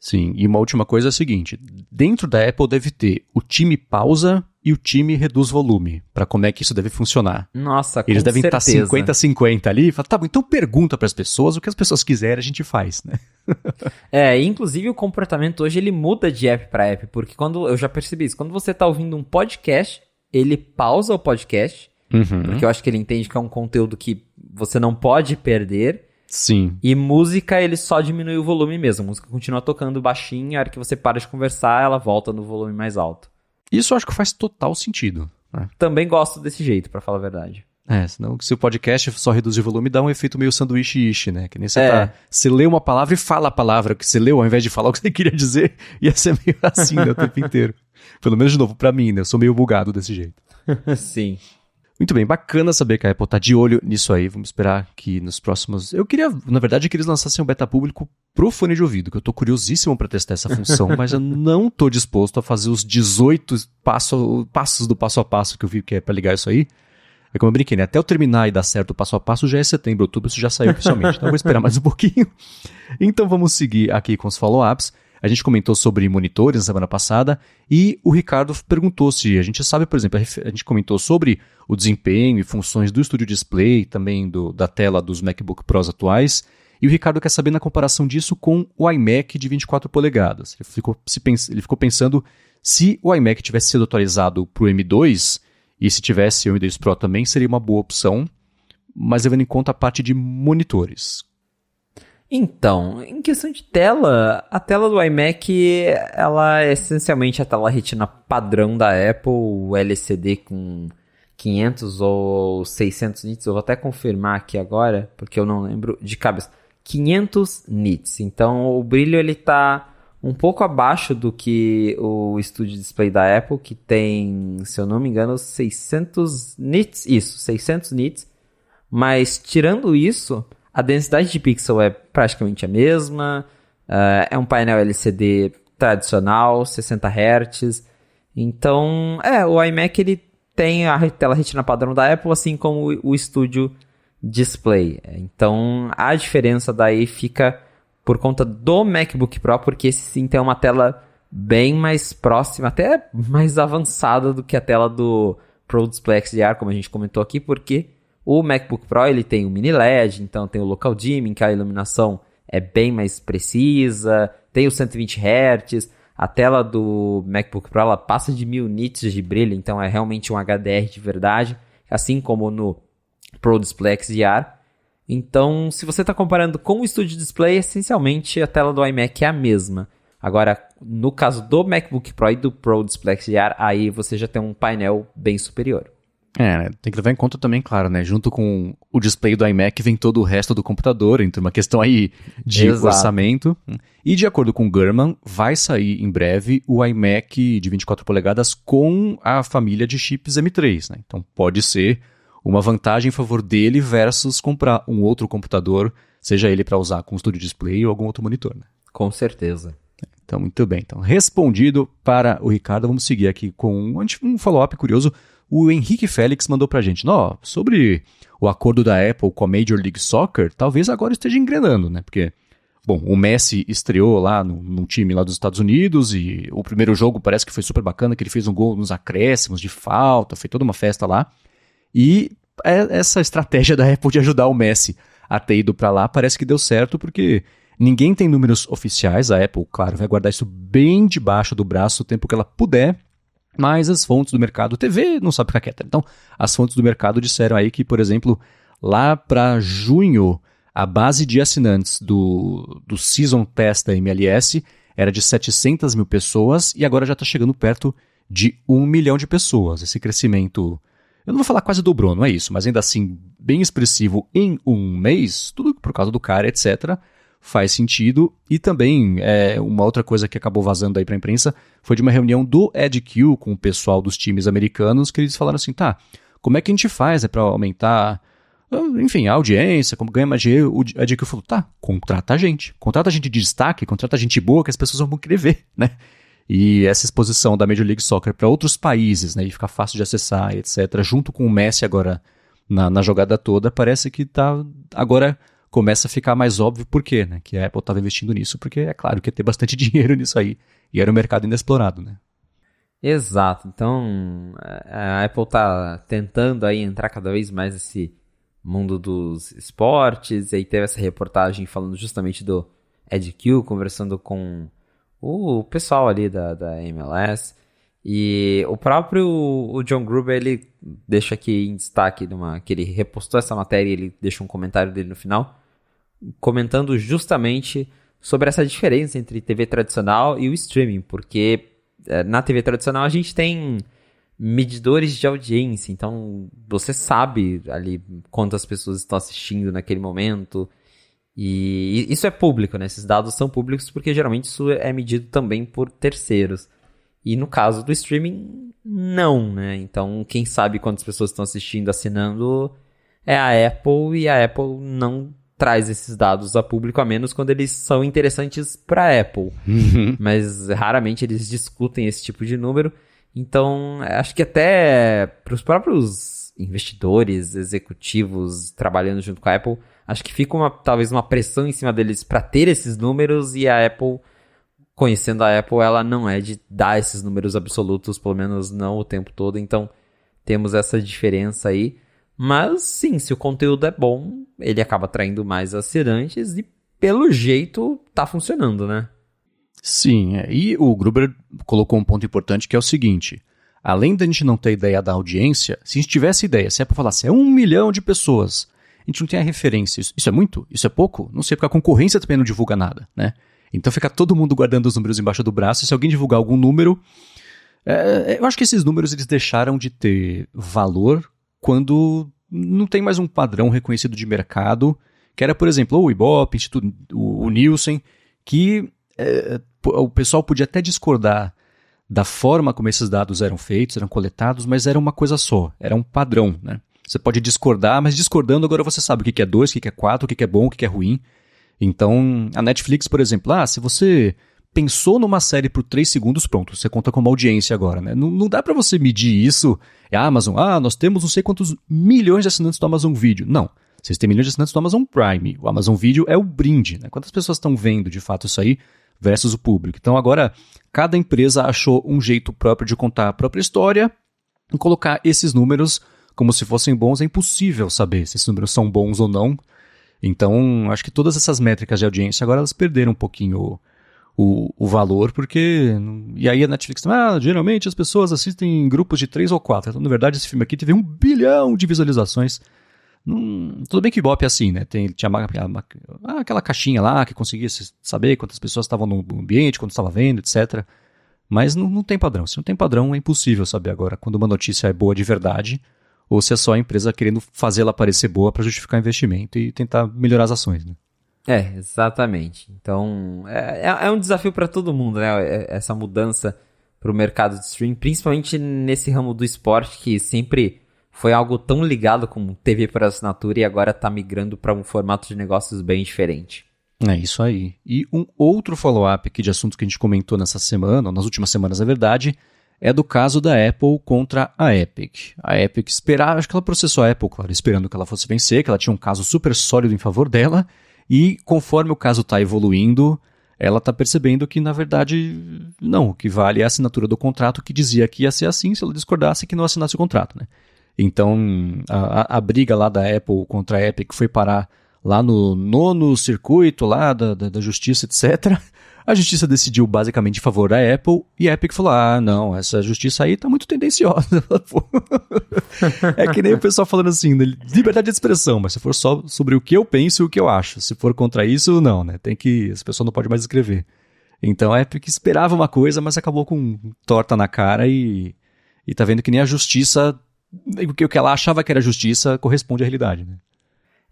Speaker 1: Sim, e uma última coisa é a seguinte: dentro da Apple deve ter o time pausa e o time reduz volume, para como é que isso deve funcionar.
Speaker 2: Nossa,
Speaker 1: Eles devem
Speaker 2: tá
Speaker 1: certeza. estar 50-50 ali, fala, tá bom, então pergunta para as pessoas o que as pessoas quiserem, a gente faz, né? [laughs]
Speaker 2: é, inclusive o comportamento hoje ele muda de app para app, porque quando eu já percebi isso, quando você tá ouvindo um podcast, ele pausa o podcast, uhum. porque eu acho que ele entende que é um conteúdo que você não pode perder.
Speaker 1: Sim.
Speaker 2: E música, ele só diminui o volume mesmo. A música continua tocando baixinho, a hora que você para de conversar, ela volta no volume mais alto.
Speaker 1: Isso eu acho que faz total sentido. Né?
Speaker 2: Também gosto desse jeito, para falar a verdade.
Speaker 1: É, senão se o podcast só reduzir o volume, dá um efeito meio sanduíche-ish, né? Que nem você é. tá. Você lê uma palavra e fala a palavra que você leu ao invés de falar o que você [laughs] queria dizer. Ia ser meio assim né, o tempo inteiro. Pelo menos, de novo, para mim, né? Eu sou meio bugado desse jeito. [laughs]
Speaker 2: Sim.
Speaker 1: Muito bem, bacana saber que a Apple tá de olho nisso aí. Vamos esperar que nos próximos. Eu queria, na verdade, que eles lançassem um beta público pro fone de ouvido, que eu tô curiosíssimo para testar essa função, [laughs] mas eu não tô disposto a fazer os 18 passo, passos do passo a passo que eu vi que é para ligar isso aí. É como eu brinquei, né? Até eu terminar e dar certo o passo a passo já é setembro, outubro, isso já saiu oficialmente. então eu vou esperar mais um pouquinho. Então vamos seguir aqui com os follow-ups. A gente comentou sobre monitores na semana passada e o Ricardo perguntou se a gente sabe, por exemplo, a gente comentou sobre o desempenho e funções do Studio Display, também do, da tela dos MacBook Pros atuais. E o Ricardo quer saber na comparação disso com o iMac de 24 polegadas. Ele ficou, pens ele ficou pensando se o iMac tivesse sido atualizado para o M2 e se tivesse o M2 Pro também seria uma boa opção, mas levando em conta a parte de monitores.
Speaker 2: Então, em questão de tela, a tela do iMac, ela é essencialmente a tela retina padrão da Apple, LCD com 500 ou 600 nits, eu vou até confirmar aqui agora, porque eu não lembro de cabeça. 500 nits. Então, o brilho ele tá um pouco abaixo do que o Studio Display da Apple, que tem, se eu não me engano, 600 nits, isso, 600 nits. Mas tirando isso, a densidade de pixel é praticamente a mesma. Uh, é um painel LCD tradicional, 60 Hz. Então, é, o iMac ele tem a tela retina padrão da Apple, assim como o, Studio Display. Então, a diferença daí fica por conta do MacBook Pro, porque esse sim tem uma tela bem mais próxima, até mais avançada do que a tela do Pro Display XDR, como a gente comentou aqui, porque o MacBook Pro ele tem o mini LED, então tem o local dimming, que a iluminação é bem mais precisa, tem o 120 Hz, a tela do MacBook Pro ela passa de mil nits de brilho, então é realmente um HDR de verdade, assim como no Pro Display XDR. Então, se você está comparando com o Studio Display, essencialmente a tela do iMac é a mesma. Agora, no caso do MacBook Pro e do Pro Display XDR, aí você já tem um painel bem superior.
Speaker 1: É, né? tem que levar em conta também, claro, né? Junto com o display do iMac vem todo o resto do computador, então uma questão aí de Exato. orçamento. E de acordo com o Gurman, vai sair em breve o iMac de 24 polegadas com a família de chips M3, né? Então pode ser uma vantagem em favor dele versus comprar um outro computador, seja ele para usar com o Studio Display ou algum outro monitor, né?
Speaker 2: Com certeza.
Speaker 1: Então, muito bem. Então, respondido para o Ricardo, vamos seguir aqui com um follow-up curioso o Henrique Félix mandou pra gente, ó, sobre o acordo da Apple com a Major League Soccer, talvez agora esteja engrenando, né? Porque, bom, o Messi estreou lá no, num time lá dos Estados Unidos e o primeiro jogo parece que foi super bacana, que ele fez um gol nos acréscimos de falta, foi toda uma festa lá. E é, essa estratégia da Apple de ajudar o Messi a ter ido para lá parece que deu certo, porque ninguém tem números oficiais, a Apple, claro, vai guardar isso bem debaixo do braço o tempo que ela puder, mas as fontes do mercado, TV não sabe ficar quieta. Então, as fontes do mercado disseram aí que, por exemplo, lá para junho, a base de assinantes do, do Season Test da MLS era de 700 mil pessoas e agora já está chegando perto de 1 milhão de pessoas. Esse crescimento, eu não vou falar quase dobrou, não é isso, mas ainda assim bem expressivo em um mês, tudo por causa do cara, etc faz sentido. E também, é, uma outra coisa que acabou vazando aí para a imprensa foi de uma reunião do EdQ com o pessoal dos times americanos, que eles falaram assim, tá, como é que a gente faz é para aumentar, ah, enfim, a audiência, como ganha mais dinheiro? O EdQ falou, tá, contrata a gente. Contrata a gente de destaque, contrata a gente boa que as pessoas vão querer ver, né? E essa exposição da Major League Soccer para outros países, né, e ficar fácil de acessar, etc., junto com o Messi agora na, na jogada toda, parece que tá agora começa a ficar mais óbvio por quê, né? Que a Apple estava investindo nisso, porque é claro que ia ter bastante [laughs] dinheiro nisso aí. E era um mercado inexplorado, né?
Speaker 2: Exato. Então, a Apple está tentando aí entrar cada vez mais nesse mundo dos esportes. E aí teve essa reportagem falando justamente do EdQ, conversando com o pessoal ali da, da MLS. E o próprio o John Gruber, ele deixa aqui em destaque, numa, que ele repostou essa matéria e ele deixa um comentário dele no final, comentando justamente sobre essa diferença entre TV tradicional e o streaming, porque é, na TV tradicional a gente tem medidores de audiência, então você sabe ali quantas pessoas estão assistindo naquele momento. E isso é público, né? Esses dados são públicos porque geralmente isso é medido também por terceiros. E no caso do streaming, não, né? Então, quem sabe quantas pessoas estão assistindo, assinando, é a Apple e a Apple não traz esses dados a público, a menos quando eles são interessantes para a Apple. Uhum. Mas raramente eles discutem esse tipo de número. Então, acho que até para os próprios investidores, executivos trabalhando junto com a Apple, acho que fica uma, talvez uma pressão em cima deles para ter esses números e a Apple, conhecendo a Apple, ela não é de dar esses números absolutos, pelo menos não o tempo todo. Então, temos essa diferença aí. Mas sim, se o conteúdo é bom, ele acaba atraindo mais assinantes e pelo jeito tá funcionando, né?
Speaker 1: Sim, é. e o Gruber colocou um ponto importante que é o seguinte: além da gente não ter ideia da audiência, se a gente tivesse ideia, se é para falar se é um milhão de pessoas, a gente não tem a referência. Isso, é muito? Isso é pouco? Não sei, porque a concorrência também não divulga nada, né? Então fica todo mundo guardando os números embaixo do braço, e se alguém divulgar algum número. É, eu acho que esses números eles deixaram de ter valor quando não tem mais um padrão reconhecido de mercado, que era, por exemplo, o Ibope, o, o Nielsen, que é, o pessoal podia até discordar da forma como esses dados eram feitos, eram coletados, mas era uma coisa só, era um padrão, né? Você pode discordar, mas discordando agora você sabe o que é 2, o que é 4, o que é bom, o que é ruim. Então, a Netflix, por exemplo, ah, se você pensou numa série por 3 segundos, pronto, você conta como audiência agora, né? Não, não dá para você medir isso. É a Amazon, ah, nós temos não sei quantos milhões de assinantes do Amazon Video. Não. Vocês têm milhões de assinantes do Amazon Prime. O Amazon Video é o brinde, né? Quantas pessoas estão vendo de fato isso aí versus o público? Então agora, cada empresa achou um jeito próprio de contar a própria história e colocar esses números como se fossem bons. É impossível saber se esses números são bons ou não. Então, acho que todas essas métricas de audiência agora elas perderam um pouquinho o, o valor, porque. E aí a Netflix ah, geralmente as pessoas assistem em grupos de três ou quatro. Então, na verdade, esse filme aqui teve um bilhão de visualizações. Tudo bem que Ibope é assim, né? Tem, tinha ah, aquela caixinha lá que conseguia saber quantas pessoas estavam no ambiente, quando estava vendo, etc. Mas não, não tem padrão. Se não tem padrão, é impossível saber agora quando uma notícia é boa de verdade ou se é só a empresa querendo fazer ela parecer boa para justificar investimento e tentar melhorar as ações. Né?
Speaker 2: É, exatamente. Então, é, é, é um desafio para todo mundo, né? É, essa mudança para o mercado de streaming, principalmente nesse ramo do esporte que sempre foi algo tão ligado com TV por assinatura e agora está migrando para um formato de negócios bem diferente.
Speaker 1: É isso aí. E um outro follow-up aqui de assuntos que a gente comentou nessa semana, ou nas últimas semanas, na verdade, é do caso da Apple contra a Epic. A Epic esperava, acho que ela processou a Apple, claro, esperando que ela fosse vencer, que ela tinha um caso super sólido em favor dela, e conforme o caso está evoluindo, ela está percebendo que, na verdade, não, o que vale é a assinatura do contrato que dizia que ia ser assim se ela discordasse que não assinasse o contrato. Né? Então, a, a, briga lá da Apple contra a Epic foi parar lá no nono circuito lá da, da, da justiça, etc. A justiça decidiu basicamente em favor da Apple e a Epic falou: ah, não, essa justiça aí tá muito tendenciosa. [laughs] é que nem o pessoal falando assim, né, liberdade de expressão, mas se for só sobre o que eu penso e o que eu acho. Se for contra isso, não, né? Tem que. Essa pessoa não pode mais escrever. Então a Epic esperava uma coisa, mas acabou com torta na cara e, e tá vendo que nem a justiça. O que ela achava que era justiça corresponde à realidade, né?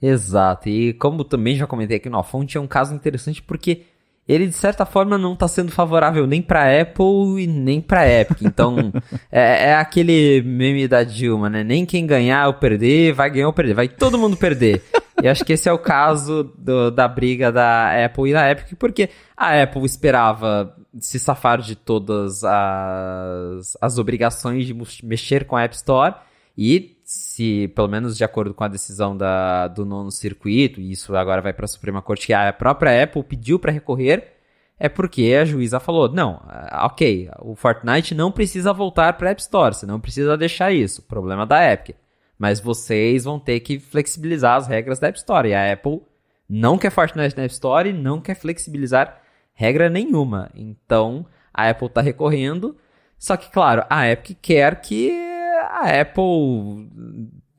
Speaker 2: Exato. E como também já comentei aqui no Fonte, é um caso interessante porque ele de certa forma não está sendo favorável nem para Apple e nem para Epic. Então [laughs] é, é, aquele meme da Dilma, né? Nem quem ganhar ou perder vai ganhar ou perder, vai todo mundo perder. [laughs] e acho que esse é o caso do, da briga da Apple e da Epic, porque a Apple esperava se safar de todas as, as obrigações de mexer com a App Store e se, pelo menos de acordo com a decisão da, do nono circuito, e isso agora vai para a Suprema Corte, que a própria Apple pediu para recorrer, é porque a juíza falou: não, ah, ok, o Fortnite não precisa voltar para a App Store, você não precisa deixar isso, problema da Epic. Mas vocês vão ter que flexibilizar as regras da App Store. E a Apple não quer Fortnite na App Store e não quer flexibilizar regra nenhuma. Então a Apple está recorrendo. Só que, claro, a Epic quer que a Apple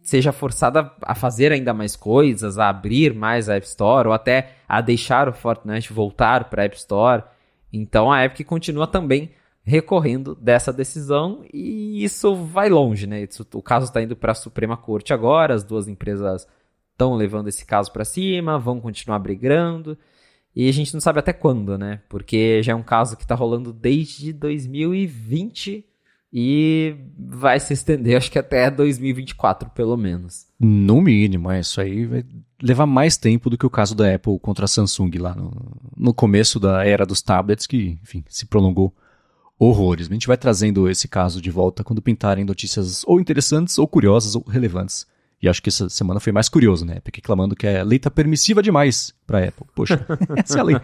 Speaker 2: seja forçada a fazer ainda mais coisas, a abrir mais a App Store ou até a deixar o Fortnite voltar para a App Store. Então a Epic continua também recorrendo dessa decisão e isso vai longe, né? Isso, o caso está indo para a Suprema Corte agora, as duas empresas estão levando esse caso para cima, vão continuar brigando e a gente não sabe até quando, né? Porque já é um caso que está rolando desde 2020 e vai se estender, acho que até 2024, pelo menos.
Speaker 1: No mínimo, é isso aí vai levar mais tempo do que o caso da Apple contra a Samsung lá no, no começo da era dos tablets, que, enfim, se prolongou horrores. A gente vai trazendo esse caso de volta quando pintarem notícias ou interessantes, ou curiosas, ou relevantes. E acho que essa semana foi mais curioso, né? Porque reclamando que a lei tá permissiva demais para Apple. Poxa, [laughs] essa é a lei.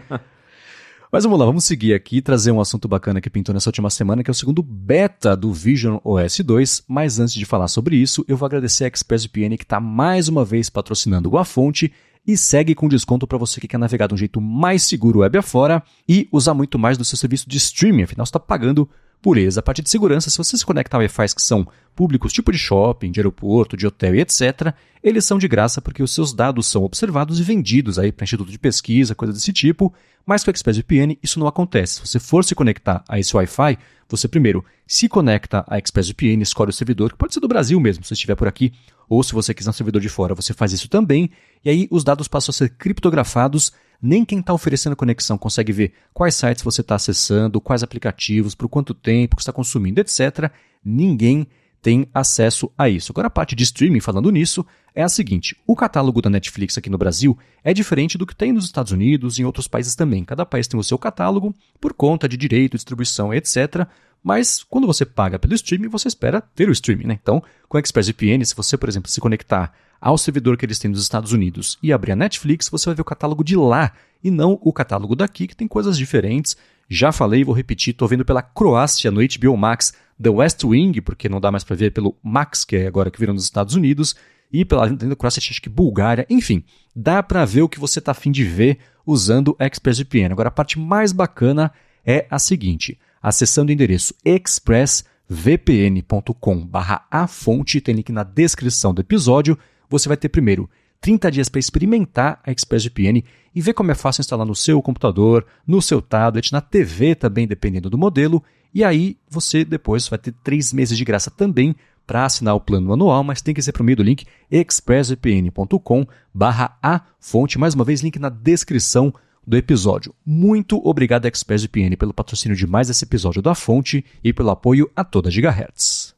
Speaker 1: Mas vamos lá, vamos seguir aqui trazer um assunto bacana que pintou nessa última semana, que é o segundo beta do Vision OS 2. Mas antes de falar sobre isso, eu vou agradecer a ExpressVPN que está mais uma vez patrocinando o A Fonte e segue com desconto para você que quer navegar de um jeito mais seguro web afora e usar muito mais do seu serviço de streaming, afinal você está pagando eles. A parte de segurança, se você se conectar a Wi-Fi que são públicos, tipo de shopping, de aeroporto, de hotel e etc., eles são de graça porque os seus dados são observados e vendidos aí para instituto de pesquisa, coisa desse tipo, mas com o ExpressVPN isso não acontece. Se você for se conectar a esse Wi-Fi, você primeiro se conecta a ExpressVPN, escolhe o servidor, que pode ser do Brasil mesmo, se estiver por aqui, ou se você quiser um servidor de fora, você faz isso também, e aí os dados passam a ser criptografados, nem quem está oferecendo conexão consegue ver quais sites você está acessando, quais aplicativos, por quanto tempo que está consumindo, etc. Ninguém tem acesso a isso. Agora, a parte de streaming, falando nisso, é a seguinte: o catálogo da Netflix aqui no Brasil é diferente do que tem nos Estados Unidos e em outros países também. Cada país tem o seu catálogo por conta de direito, distribuição, etc. Mas quando você paga pelo streaming, você espera ter o streaming, né? Então, com o ExpressVPN, se você, por exemplo, se conectar ao servidor que eles têm nos Estados Unidos e abrir a Netflix, você vai ver o catálogo de lá e não o catálogo daqui, que tem coisas diferentes. Já falei, vou repetir, estou vendo pela Croácia no HBO Max The West Wing, porque não dá mais para ver pelo Max, que é agora que viram nos Estados Unidos, e pela Croácia, acho que Bulgária, enfim, dá para ver o que você está afim de ver usando ExpressVPN. Agora, a parte mais bacana é a seguinte: acessando o endereço expressvpn.com a fonte, tem link na descrição do episódio, você vai ter primeiro 30 dias para experimentar a ExpressVPN e ver como é fácil instalar no seu computador, no seu tablet, na TV também, dependendo do modelo. E aí você depois vai ter três meses de graça também para assinar o plano anual, mas tem que ser por meio do link expressvpn.com barra a fonte. Mais uma vez, link na descrição do episódio. Muito obrigado, ExpressVPN, pelo patrocínio de mais esse episódio da Fonte e pelo apoio a toda Gigahertz.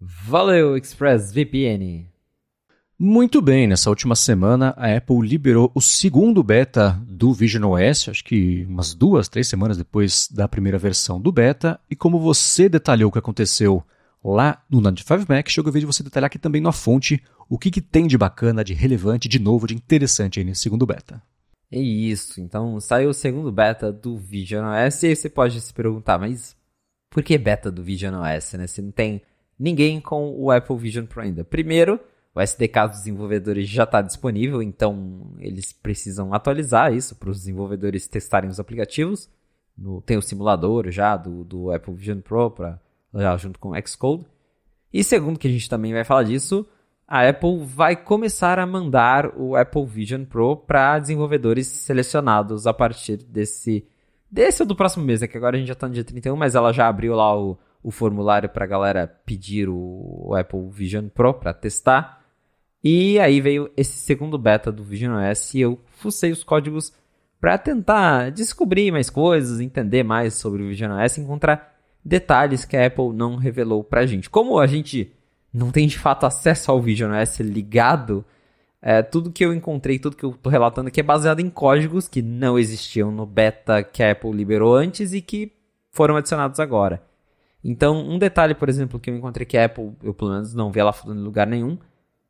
Speaker 2: Valeu, ExpressVPN!
Speaker 1: Muito bem, nessa última semana a Apple liberou o segundo beta do Vision OS, acho que umas duas, três semanas depois da primeira versão do beta, e como você detalhou o que aconteceu lá no 95 Mac, chegou a vez de você detalhar aqui também na fonte o que, que tem de bacana, de relevante, de novo, de interessante aí nesse segundo beta.
Speaker 2: É isso, então saiu o segundo beta do Vision OS, e aí você pode se perguntar, mas por que beta do Vision OS, né? Se não tem ninguém com o Apple Vision Pro ainda. Primeiro, o SDK dos desenvolvedores já está disponível, então eles precisam atualizar isso para os desenvolvedores testarem os aplicativos. No, tem o simulador já do, do Apple Vision Pro já junto com o Xcode. E segundo que a gente também vai falar disso, a Apple vai começar a mandar o Apple Vision Pro para desenvolvedores selecionados a partir desse desse ou do próximo mês, é que agora a gente já está no dia 31, mas ela já abriu lá o, o formulário para a galera pedir o, o Apple Vision Pro para testar. E aí veio esse segundo beta do Vision OS e eu fucei os códigos para tentar descobrir mais coisas, entender mais sobre o Vision OS, encontrar detalhes que a Apple não revelou pra gente. Como a gente não tem de fato acesso ao Vision OS ligado, é, tudo que eu encontrei, tudo que eu tô relatando aqui é baseado em códigos que não existiam no beta que a Apple liberou antes e que foram adicionados agora. Então, um detalhe, por exemplo, que eu encontrei que a Apple, eu pelo menos não vi ela falando em lugar nenhum,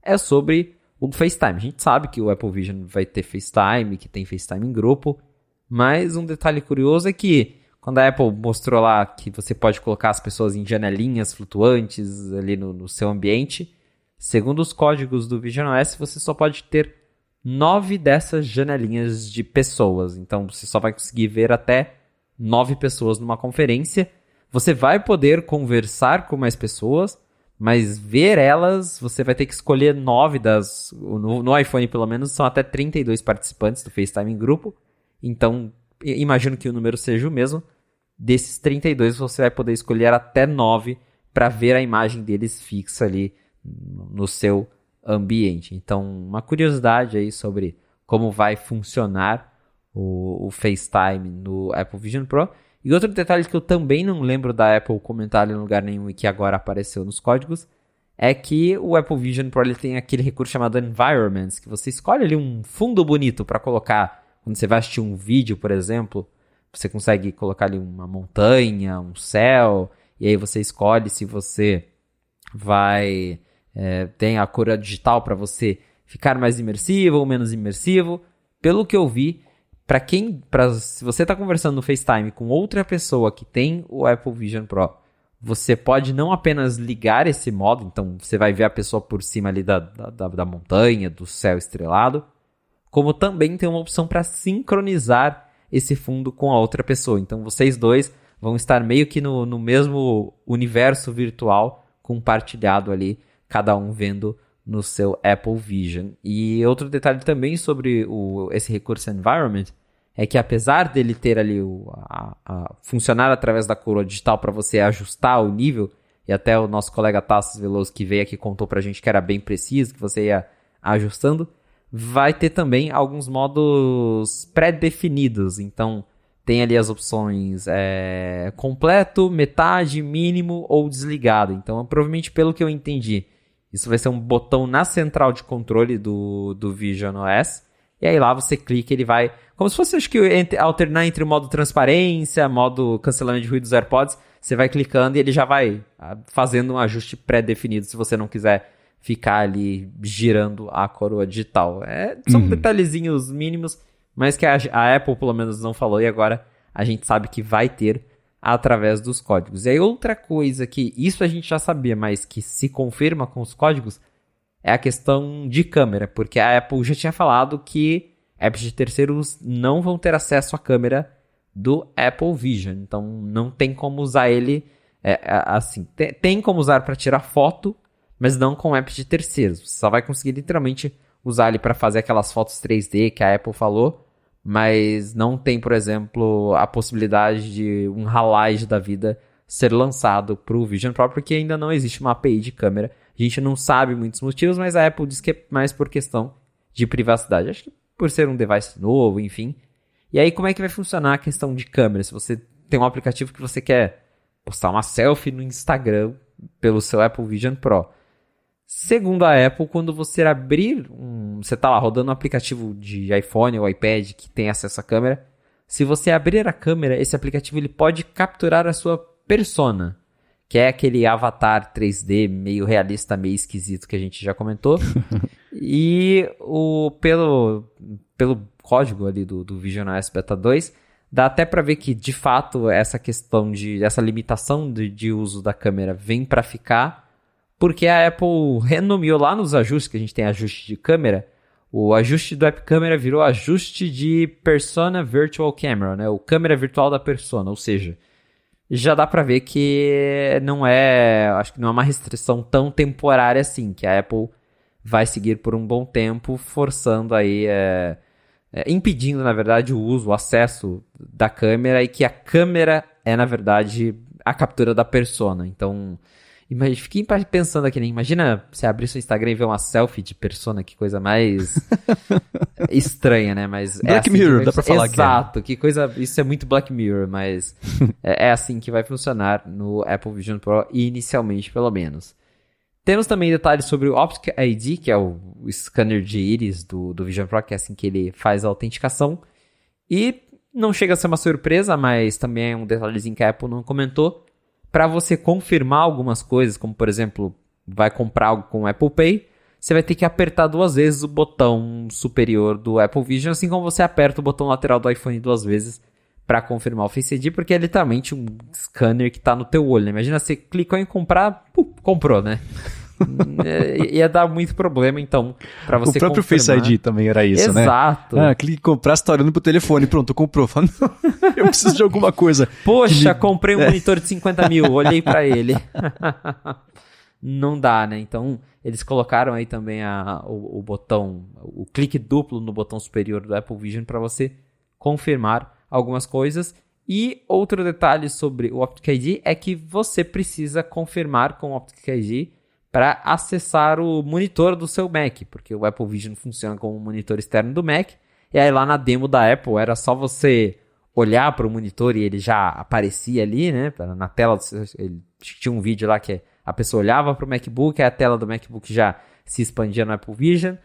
Speaker 2: é sobre o FaceTime. A gente sabe que o Apple Vision vai ter FaceTime, que tem FaceTime em grupo, mas um detalhe curioso é que quando a Apple mostrou lá que você pode colocar as pessoas em janelinhas flutuantes ali no, no seu ambiente, segundo os códigos do Vision OS, você só pode ter nove dessas janelinhas de pessoas. Então você só vai conseguir ver até nove pessoas numa conferência. Você vai poder conversar com mais pessoas, mas ver elas, você vai ter que escolher nove das. No, no, iPhone, pelo menos, são até 32 participantes do FaceTime em grupo. Então, imagino que o número seja o mesmo. Desses 32 você vai poder escolher até 9 para ver a imagem deles fixa ali no seu ambiente. Então, uma curiosidade aí sobre como vai funcionar o, o FaceTime no Apple Vision Pro. E outro detalhe que eu também não lembro da Apple comentar em lugar nenhum e que agora apareceu nos códigos é que o Apple Vision Pro ele tem aquele recurso chamado Environments, que você escolhe ali um fundo bonito para colocar quando você vai assistir um vídeo, por exemplo, você consegue colocar ali uma montanha, um céu, e aí você escolhe se você vai é, tem a cor digital para você ficar mais imersivo ou menos imersivo. Pelo que eu vi, para quem, pra, se você está conversando no FaceTime com outra pessoa que tem o Apple Vision Pro, você pode não apenas ligar esse modo, então você vai ver a pessoa por cima ali da, da, da montanha, do céu estrelado, como também tem uma opção para sincronizar esse fundo com a outra pessoa. Então vocês dois vão estar meio que no, no mesmo universo virtual compartilhado ali, cada um vendo no seu Apple Vision. E outro detalhe também sobre o, esse recurso Environment é que apesar dele ter ali o, a, a funcionar através da coroa digital para você ajustar o nível, e até o nosso colega Tassos Veloso que veio aqui contou pra gente que era bem preciso, que você ia ajustando, vai ter também alguns modos pré-definidos. Então, tem ali as opções é, completo, metade, mínimo ou desligado. Então, provavelmente, pelo que eu entendi, isso vai ser um botão na central de controle do, do Vision OS. E aí lá você clica, ele vai. Como se fosse, acho que, entre, alternar entre o modo transparência, modo cancelamento de ruído dos AirPods. Você vai clicando e ele já vai ah, fazendo um ajuste pré-definido se você não quiser ficar ali girando a coroa digital. É, são uhum. detalhezinhos mínimos, mas que a, a Apple pelo menos não falou e agora a gente sabe que vai ter através dos códigos. E aí outra coisa que isso a gente já sabia, mas que se confirma com os códigos é a questão de câmera, porque a Apple já tinha falado que apps de terceiros não vão ter acesso à câmera do Apple Vision, então não tem como usar ele é, assim, tem, tem como usar para tirar foto, mas não com apps de terceiros. Você só vai conseguir literalmente usar ele para fazer aquelas fotos 3D que a Apple falou, mas não tem, por exemplo, a possibilidade de um Halide da vida ser lançado para o Vision Pro, porque ainda não existe uma API de câmera. A gente não sabe muitos motivos, mas a Apple diz que é mais por questão de privacidade. Acho que por ser um device novo, enfim. E aí, como é que vai funcionar a questão de câmera? Se você tem um aplicativo que você quer postar uma selfie no Instagram pelo seu Apple Vision Pro. Segundo a Apple, quando você abrir um, você está lá rodando um aplicativo de iPhone ou iPad que tem acesso à câmera, se você abrir a câmera, esse aplicativo ele pode capturar a sua persona, que é aquele avatar 3D meio realista, meio esquisito que a gente já comentou. [laughs] e o pelo pelo código ali do, do Vision OS Beta 2, dá até para ver que de fato essa questão de essa limitação de, de uso da câmera vem para ficar porque a Apple renomeou lá nos ajustes, que a gente tem ajuste de câmera, o ajuste do App Camera virou ajuste de Persona Virtual Camera, né? O câmera virtual da persona, ou seja, já dá para ver que não é, acho que não é uma restrição tão temporária assim, que a Apple vai seguir por um bom tempo, forçando aí, é, é, impedindo na verdade o uso, o acesso da câmera e que a câmera é na verdade a captura da persona. Então, Imagina, fiquei pensando aqui, né? Imagina você abrir seu Instagram e ver uma selfie de persona, que coisa mais [laughs] estranha, né? Mas
Speaker 1: é Black
Speaker 2: é assim
Speaker 1: Mirror,
Speaker 2: vai...
Speaker 1: dá pra falar
Speaker 2: Exato, que, é. que coisa. Isso é muito Black Mirror, mas [laughs] é, é, assim que vai funcionar no Apple Vision Pro, inicialmente, pelo menos. Temos também detalhes sobre o Optic ID, que é o, o scanner de íris do, do Vision Pro, que é assim que ele faz a autenticação. E não chega a ser uma surpresa, mas também é um detalhezinho que a Apple não comentou para você confirmar algumas coisas, como por exemplo, vai comprar algo com Apple Pay, você vai ter que apertar duas vezes o botão superior do Apple Vision, assim como você aperta o botão lateral do iPhone duas vezes para confirmar o Face ID, porque é literalmente um scanner que está no teu olho. Né? Imagina você clicou em comprar, comprou, né? É, ia dar muito problema, então, para você
Speaker 1: O próprio confirmar. Face ID também era isso,
Speaker 2: Exato.
Speaker 1: né?
Speaker 2: Exato.
Speaker 1: Ah, clique em comprar, você tá olhando pro telefone, pronto, comprou. [laughs] Fala, eu preciso de alguma coisa.
Speaker 2: Poxa, me... comprei um é. monitor de 50 mil, olhei para [laughs] ele. [laughs] Não dá, né? Então, eles colocaram aí também a, o, o botão, o clique duplo no botão superior do Apple Vision para você confirmar algumas coisas. E outro detalhe sobre o Optic ID é que você precisa confirmar com o Optic ID para acessar o monitor do seu Mac, porque o Apple Vision funciona como um monitor externo do Mac. E aí lá na demo da Apple era só você olhar para o monitor e ele já aparecia ali, né? Na tela, ele tinha um vídeo lá que a pessoa olhava para o MacBook, e a tela do MacBook já se expandia no Apple Vision.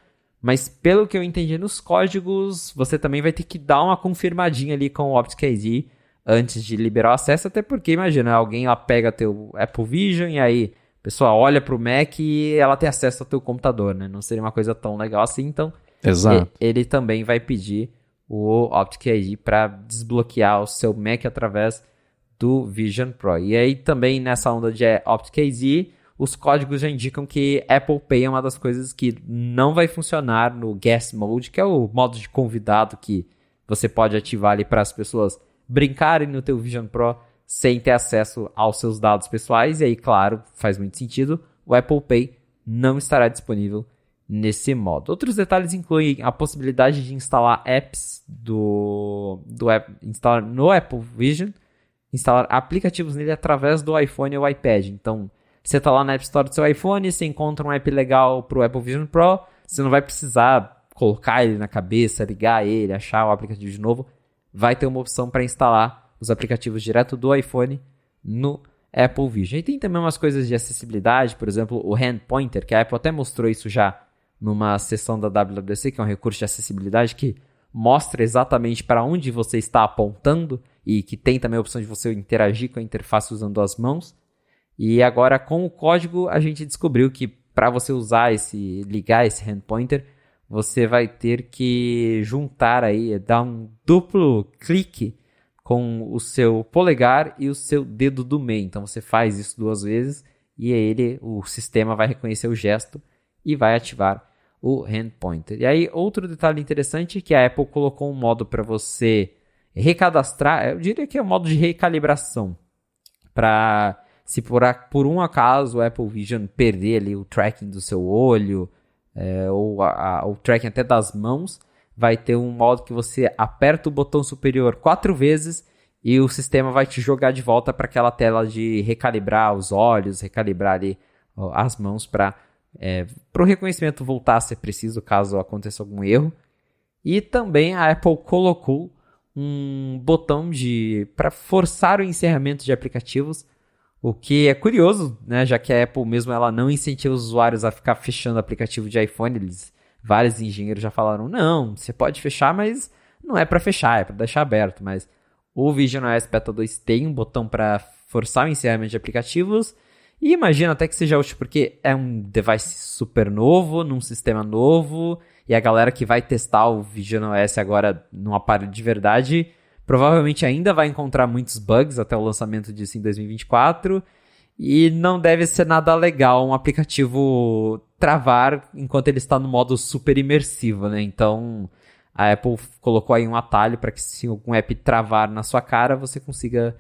Speaker 2: Mas pelo que eu entendi nos códigos, você também vai ter que dar uma confirmadinha ali com o Optic ID antes de liberar o acesso, até porque imagina, alguém lá pega teu Apple Vision e aí a pessoa olha pro Mac e ela tem acesso ao teu computador, né? Não seria uma coisa tão legal assim, então
Speaker 1: Exato.
Speaker 2: ele também vai pedir o Optic ID para desbloquear o seu Mac através do Vision Pro. E aí também nessa onda de Optic ID, os códigos já indicam que Apple Pay é uma das coisas que não vai funcionar no Guest Mode, que é o modo de convidado que você pode ativar ali para as pessoas brincarem no teu Vision Pro sem ter acesso aos seus dados pessoais. E aí, claro, faz muito sentido, o Apple Pay não estará disponível nesse modo. Outros detalhes incluem a possibilidade de instalar apps do, do app, instalar no Apple Vision, instalar aplicativos nele através do iPhone ou iPad. Então, você está lá na App Store do seu iPhone, você encontra um app legal para o Apple Vision Pro, você não vai precisar colocar ele na cabeça, ligar ele, achar o aplicativo de novo. Vai ter uma opção para instalar os aplicativos direto do iPhone no Apple Vision. E tem também umas coisas de acessibilidade, por exemplo, o Hand Pointer, que a Apple até mostrou isso já numa sessão da WWDC, que é um recurso de acessibilidade que mostra exatamente para onde você está apontando e que tem também a opção de você interagir com a interface usando as mãos. E agora com o código a gente descobriu que para você usar esse ligar esse hand pointer, você vai ter que juntar aí, dar um duplo clique com o seu polegar e o seu dedo do meio. Então você faz isso duas vezes e ele, o sistema vai reconhecer o gesto e vai ativar o hand pointer. E aí, outro detalhe interessante é que a Apple colocou um modo para você recadastrar, eu diria que é um modo de recalibração, para se por, por um acaso o Apple Vision perder ali o tracking do seu olho, é, ou a, a, o tracking até das mãos, vai ter um modo que você aperta o botão superior quatro vezes e o sistema vai te jogar de volta para aquela tela de recalibrar os olhos, recalibrar ali as mãos para é, o reconhecimento voltar a ser preciso caso aconteça algum erro. E também a Apple colocou um botão de para forçar o encerramento de aplicativos, o que é curioso, né, já que a Apple mesmo ela não incentiva os usuários a ficar fechando aplicativo de iPhone. Eles, vários engenheiros já falaram: "Não, você pode fechar, mas não é para fechar, é para deixar aberto". Mas o Vision OS Beta 2 tem um botão para forçar o encerramento de aplicativos e imagina até que seja útil, porque é um device super novo, num sistema novo, e a galera que vai testar o Vision OS agora num aparelho de verdade, provavelmente ainda vai encontrar muitos bugs até o lançamento disso em 2024. E não deve ser nada legal um aplicativo travar enquanto ele está no modo super imersivo, né? Então, a Apple colocou aí um atalho para que se algum app travar na sua cara, você consiga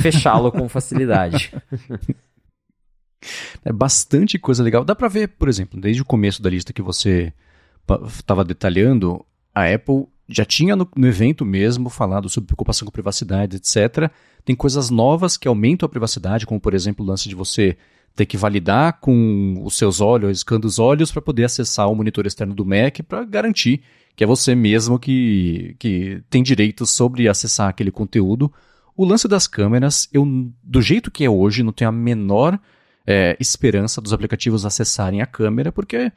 Speaker 2: fechá-lo com facilidade. [laughs]
Speaker 1: É bastante coisa legal. Dá para ver, por exemplo, desde o começo da lista que você estava detalhando, a Apple já tinha no, no, evento mesmo falado sobre preocupação com privacidade, etc. Tem coisas novas que aumentam a privacidade, como por exemplo o lance de você ter que validar com os seus olhos, escando os olhos para poder acessar o monitor externo do Mac para garantir que é você mesmo que, que tem direito sobre acessar aquele conteúdo. O lance das câmeras, eu do jeito que é hoje, não tenho a menor é, esperança dos aplicativos acessarem a câmera, porque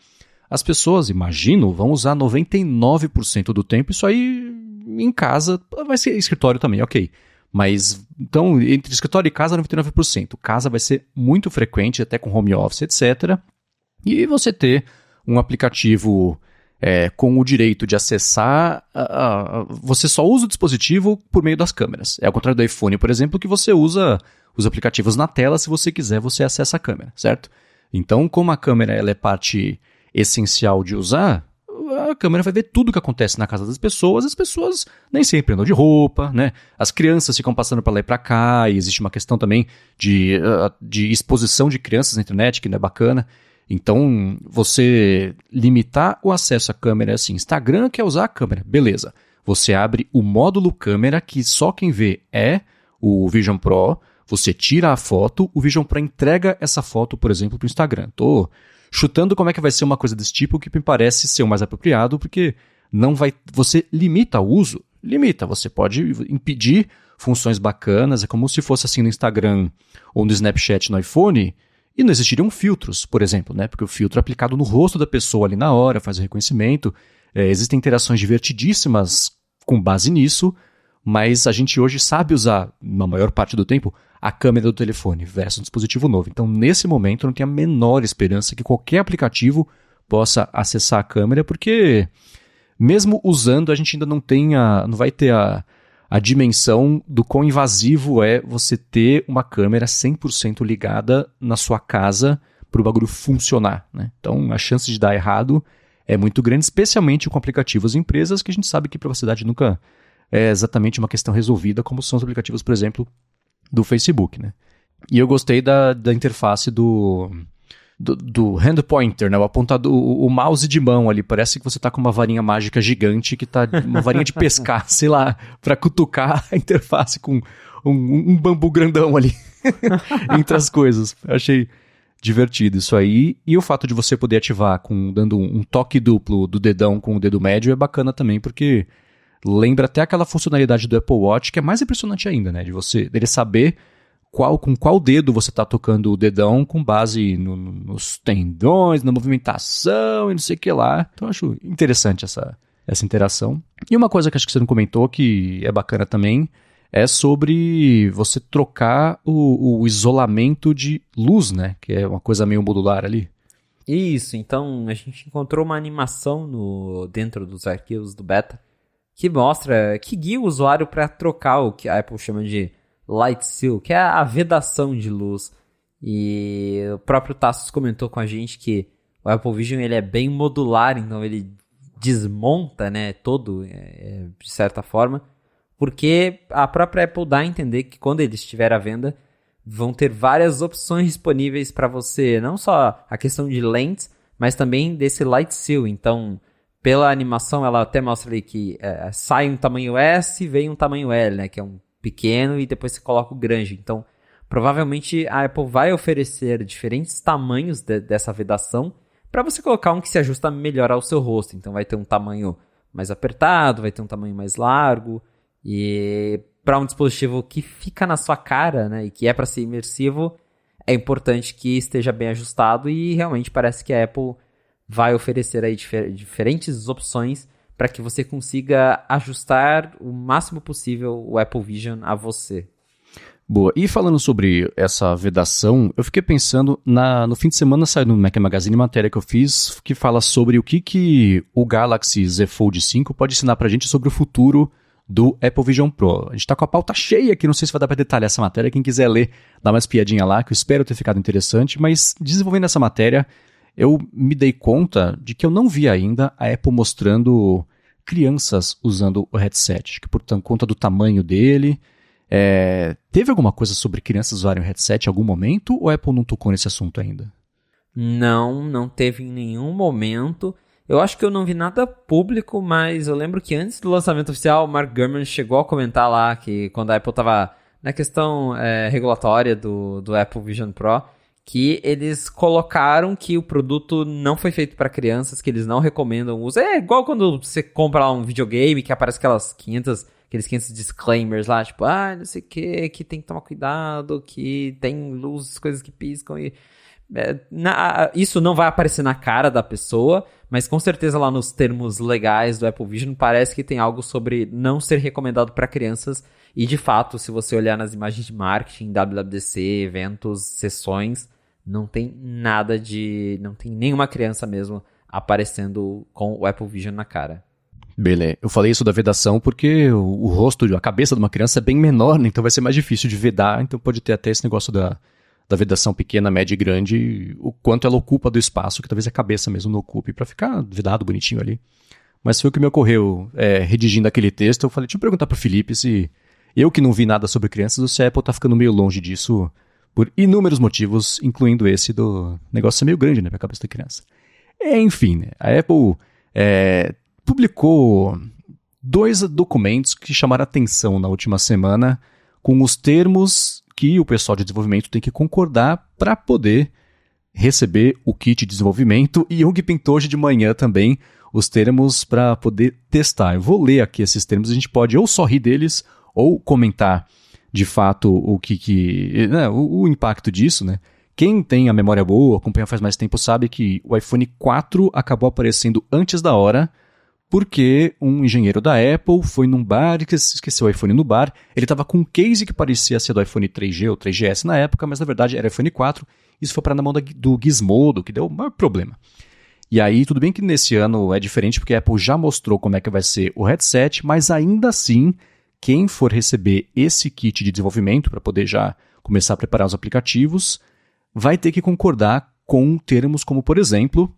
Speaker 1: as pessoas, imagino, vão usar 99% do tempo. Isso aí em casa vai ser escritório também, ok. Mas então, entre escritório e casa, 99%. Casa vai ser muito frequente, até com home office, etc. E você ter um aplicativo é, com o direito de acessar, você só usa o dispositivo por meio das câmeras. É ao contrário do iPhone, por exemplo, que você usa os aplicativos na tela, se você quiser, você acessa a câmera, certo? Então, como a câmera ela é parte essencial de usar, a câmera vai ver tudo o que acontece na casa das pessoas, as pessoas nem sempre andam de roupa, né? As crianças ficam passando para lá e para cá, e existe uma questão também de, uh, de exposição de crianças na internet, que não é bacana. Então, você limitar o acesso à câmera é assim, Instagram quer usar a câmera, beleza. Você abre o módulo câmera que só quem vê é o Vision Pro. Você tira a foto, o Vision Pro entrega essa foto, por exemplo, para o Instagram. Tô chutando como é que vai ser uma coisa desse tipo, que me parece ser o mais apropriado, porque não vai. Você limita o uso? Limita. Você pode impedir funções bacanas. É como se fosse assim no Instagram ou no Snapchat no iPhone. E não existiriam filtros, por exemplo, né? Porque o filtro é aplicado no rosto da pessoa ali na hora, faz o reconhecimento. É, existem interações divertidíssimas com base nisso, mas a gente hoje sabe usar, na maior parte do tempo, a câmera do telefone versus um dispositivo novo. Então, nesse momento, eu não tenho a menor esperança que qualquer aplicativo possa acessar a câmera, porque mesmo usando, a gente ainda não tem a, não vai ter a, a dimensão do quão invasivo é você ter uma câmera 100% ligada na sua casa para o bagulho funcionar. Né? Então, a chance de dar errado é muito grande, especialmente com aplicativos e empresas que a gente sabe que privacidade nunca é exatamente uma questão resolvida, como são os aplicativos, por exemplo, do Facebook, né? E eu gostei da, da interface do, do, do hand pointer, né? O apontador, o, o, mouse de mão ali. Parece que você está com uma varinha mágica gigante que tá. Uma varinha de pescar, [laughs] sei lá, para cutucar a interface com um, um bambu grandão ali. [laughs] entre as coisas. Eu achei divertido isso aí. E o fato de você poder ativar com dando um toque duplo do dedão com o dedo médio é bacana também, porque lembra até aquela funcionalidade do Apple Watch que é mais impressionante ainda, né? De você dele saber qual com qual dedo você está tocando o dedão com base no, no, nos tendões, na movimentação e não sei o que lá. Então eu acho interessante essa, essa interação. E uma coisa que acho que você não comentou que é bacana também é sobre você trocar o, o isolamento de luz, né? Que é uma coisa meio modular ali.
Speaker 2: Isso, então a gente encontrou uma animação no dentro dos arquivos do beta que mostra, que guia o usuário para trocar o que a Apple chama de light seal, que é a vedação de luz. E o próprio Tassos comentou com a gente que o Apple Vision ele é bem modular, então ele desmonta, né, todo, é, é, de certa forma, porque a própria Apple dá a entender que quando ele estiver à venda, vão ter várias opções disponíveis para você, não só a questão de lentes, mas também desse light seal. Então, pela animação, ela até mostra ali que é, sai um tamanho S e vem um tamanho L, né? Que é um pequeno e depois você coloca o grande. Então, provavelmente a Apple vai oferecer diferentes tamanhos de, dessa vedação para você colocar um que se ajusta melhor ao seu rosto. Então, vai ter um tamanho mais apertado, vai ter um tamanho mais largo. E para um dispositivo que fica na sua cara, né, e que é para ser imersivo, é importante que esteja bem ajustado e realmente parece que a Apple vai oferecer aí difer diferentes opções para que você consiga ajustar o máximo possível o Apple Vision a você.
Speaker 1: Boa. E falando sobre essa vedação, eu fiquei pensando na, no fim de semana saiu no Mac Magazine matéria que eu fiz que fala sobre o que, que o Galaxy Z Fold 5 pode ensinar para a gente sobre o futuro do Apple Vision Pro. A gente está com a pauta cheia aqui, não sei se vai dar para detalhar essa matéria. Quem quiser ler, dá uma espiadinha lá, que eu espero ter ficado interessante. Mas desenvolvendo essa matéria, eu me dei conta de que eu não vi ainda a Apple mostrando crianças usando o headset, que por conta do tamanho dele. É... Teve alguma coisa sobre crianças usarem o headset em algum momento ou a Apple não tocou nesse assunto ainda?
Speaker 2: Não, não teve em nenhum momento. Eu acho que eu não vi nada público, mas eu lembro que antes do lançamento oficial, o Mark Gurman chegou a comentar lá que quando a Apple estava na questão é, regulatória do, do Apple Vision Pro, que eles colocaram que o produto não foi feito para crianças, que eles não recomendam uso. É igual quando você compra lá um videogame que aparece aquelas 500, aqueles 500 disclaimers lá, tipo, ah, não sei o que, que tem que tomar cuidado, que tem luzes, coisas que piscam e... É, na, isso não vai aparecer na cara da pessoa, mas com certeza lá nos termos legais do Apple Vision parece que tem algo sobre não ser recomendado para crianças. E de fato, se você olhar nas imagens de marketing, WWDC, eventos, sessões, não tem nada de. Não tem nenhuma criança mesmo aparecendo com o Apple Vision na cara.
Speaker 1: Beleza. Eu falei isso da vedação porque o, o, rosto, a cabeça de uma criança é bem menor, né? então vai ser mais difícil de vedar, então pode ter até esse negócio da, da vedação pequena, média e grande, o quanto ela ocupa do espaço, que talvez a cabeça mesmo não ocupe, para ficar vedado bonitinho ali. Mas foi o que me ocorreu é, redigindo aquele texto. Eu falei, deixa eu perguntar pro Felipe se eu que não vi nada sobre crianças, ou se a Apple tá ficando meio longe disso por inúmeros motivos, incluindo esse do negócio meio grande, né, pra cabeça da criança. Enfim, né, a Apple é, publicou dois documentos que chamaram atenção na última semana com os termos que o pessoal de desenvolvimento tem que concordar para poder receber o kit de desenvolvimento e que pintou hoje de manhã também os termos para poder testar. Eu vou ler aqui esses termos, a gente pode ou só rir deles ou comentar de fato o que, que né, o, o, impacto disso, né? Quem tem a memória boa, acompanha faz mais tempo, sabe que o iPhone 4 acabou aparecendo antes da hora porque um engenheiro da Apple foi num bar e esqueceu o iPhone no bar. Ele estava com um case que parecia ser do iPhone 3G ou 3GS na época, mas na verdade era iPhone 4. Isso foi para na mão do Gizmodo, que deu o maior problema. E aí, tudo bem que nesse ano é diferente, porque a Apple já mostrou como é que vai ser o headset, mas ainda assim, quem for receber esse kit de desenvolvimento para poder já começar a preparar os aplicativos, vai ter que concordar com termos como, por exemplo,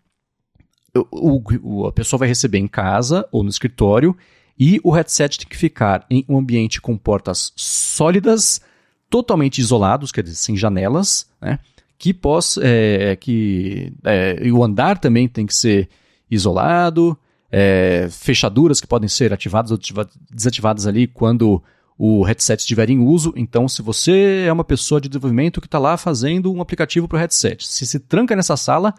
Speaker 1: o, o, a pessoa vai receber em casa ou no escritório e o headset tem que ficar em um ambiente com portas sólidas, totalmente isolados, quer dizer, sem janelas, né? Que possa, é, que é, o andar também tem que ser isolado, é, fechaduras que podem ser ativadas ou desativadas ali quando o headset estiver em uso. Então, se você é uma pessoa de desenvolvimento que está lá fazendo um aplicativo para o headset, se se tranca nessa sala,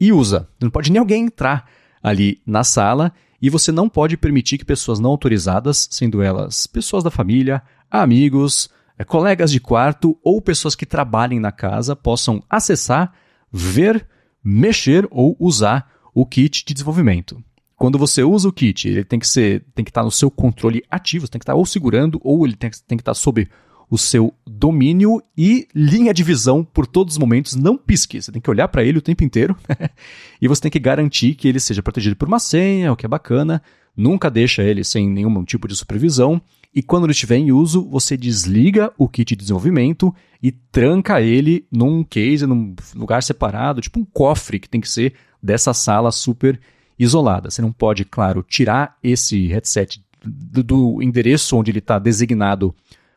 Speaker 1: e usa. Não pode nem alguém entrar ali na sala e você não pode permitir que pessoas não autorizadas, sendo elas pessoas da família, amigos, é, colegas de quarto ou pessoas que trabalhem na casa, possam acessar, ver, mexer ou usar o kit de desenvolvimento. Quando você usa o kit, ele tem que ser, tem que estar no seu controle ativo, você tem que estar ou segurando ou ele tem, tem que estar sob o seu domínio e linha de visão por todos os momentos. Não pisque, você tem que olhar para ele o tempo inteiro [laughs] e você tem que garantir que ele seja protegido por uma senha, o que é bacana. Nunca deixa ele sem nenhum tipo de supervisão. E quando ele estiver em uso, você desliga o kit de desenvolvimento e tranca ele num case, num lugar separado, tipo um cofre que tem que ser dessa sala super isolada. Você não pode, claro, tirar esse headset do, do endereço onde ele está designado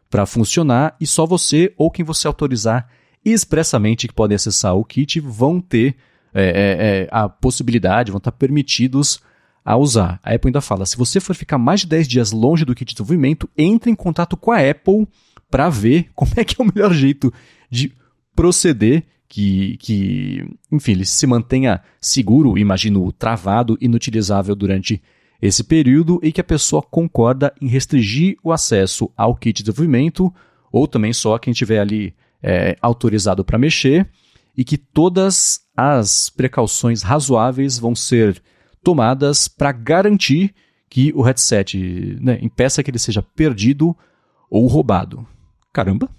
Speaker 1: para funcionar e só você ou quem você autorizar expressamente que podem acessar o kit vão ter é, é, é, a possibilidade, vão estar permitidos a usar. A Apple ainda fala: se você for ficar mais de 10 dias longe do kit de desenvolvimento, entre em contato com a Apple para ver como é que é o melhor jeito de proceder que, que, enfim, ele se mantenha seguro, imagino, travado, inutilizável durante esse período e que a pessoa concorda em restringir o acesso ao kit de desenvolvimento, ou também só quem tiver ali é, autorizado para mexer, e que todas as precauções razoáveis vão ser tomadas para garantir que o headset né, impeça que ele seja perdido ou roubado. Caramba!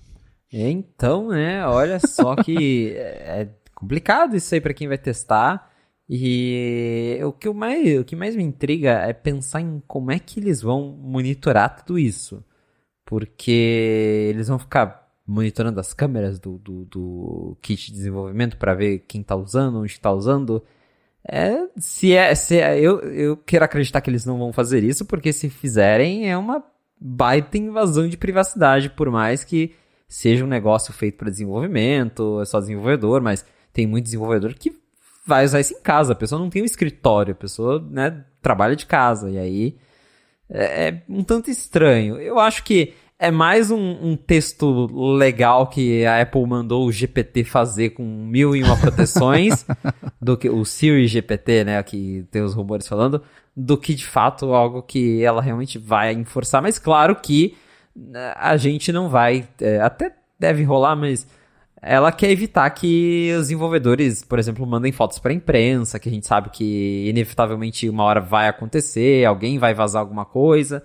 Speaker 2: Então, né, olha só que [laughs] é complicado isso aí para quem vai testar. E o que, mais, o que mais me intriga é pensar em como é que eles vão monitorar tudo isso. Porque eles vão ficar monitorando as câmeras do, do, do kit de desenvolvimento para ver quem está usando, onde está usando. É, se é, se é, eu, eu quero acreditar que eles não vão fazer isso, porque se fizerem é uma baita invasão de privacidade, por mais que seja um negócio feito para desenvolvimento, é só desenvolvedor, mas tem muito desenvolvedor que vai usar isso em casa. A pessoa não tem um escritório, a pessoa né, trabalha de casa. E aí é, é um tanto estranho. Eu acho que é mais um, um, texto legal que a Apple mandou o GPT fazer com mil e uma proteções [laughs] do que o Siri GPT, né, que tem os rumores falando, do que de fato algo que ela realmente vai enforçar. Mas claro que a gente não vai, é, até deve rolar, mas ela quer evitar que os desenvolvedores, por exemplo, mandem fotos para a imprensa, que a gente sabe que inevitavelmente uma hora vai acontecer, alguém vai vazar alguma coisa,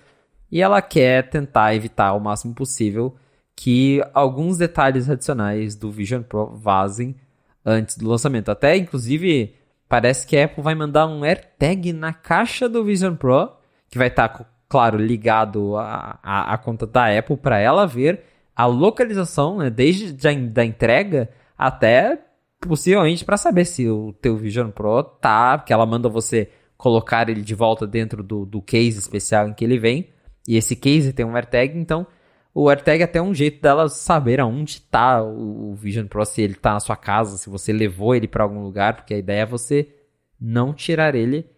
Speaker 2: e ela quer tentar evitar o máximo possível que alguns detalhes adicionais do Vision Pro vazem antes do lançamento. Até, inclusive, parece que a Apple vai mandar um AirTag na caixa do Vision Pro, que vai estar, tá, claro, ligado à, conta da Apple para ela ver a localização, né, desde a, da entrega até possivelmente para saber se o teu Vision Pro tá, que ela manda você colocar ele de volta dentro do, do case especial em que ele vem. E esse case tem um AirTag, então o AirTag é até um jeito dela saber aonde está o, o Vision Pro, se ele está na sua casa, se você levou ele para algum lugar, porque a ideia é você não tirar ele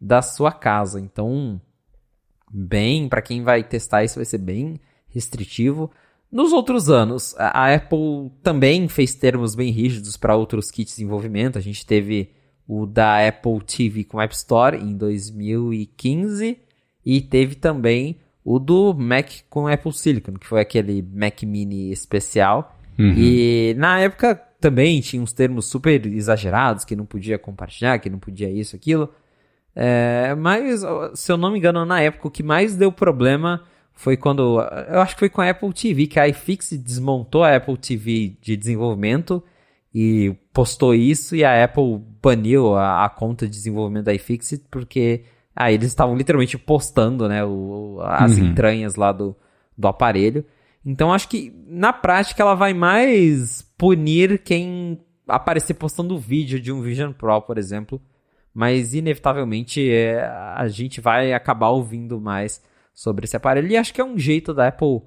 Speaker 2: da sua casa. Então, bem, para quem vai testar isso vai ser bem restritivo. Nos outros anos, a Apple também fez termos bem rígidos para outros kits de desenvolvimento. A gente teve o da Apple TV com App Store em 2015 e teve também o do Mac com Apple Silicon, que foi aquele Mac Mini especial. Uhum. E na época também tinha uns termos super exagerados, que não podia compartilhar, que não podia isso, aquilo. É, mas, se eu não me engano, na época o que mais deu problema foi quando. Eu acho que foi com a Apple TV, que a iFix desmontou a Apple TV de desenvolvimento e postou isso, e a Apple baniu a, a conta de desenvolvimento da iFixit porque ah, eles estavam literalmente postando né, o, as uhum. entranhas lá do, do aparelho. Então acho que na prática ela vai mais punir quem aparecer postando vídeo de um Vision Pro, por exemplo. Mas inevitavelmente é, a gente vai acabar ouvindo mais sobre esse aparelho. E acho que é um jeito da Apple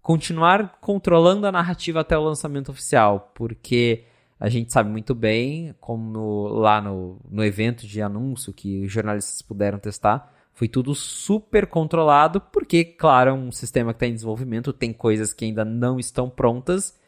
Speaker 2: continuar controlando a narrativa até o lançamento oficial, porque a gente sabe muito bem, como no, lá no, no evento de anúncio que os jornalistas puderam testar, foi tudo super controlado, porque, claro, é um sistema que está em desenvolvimento, tem coisas que ainda não estão prontas,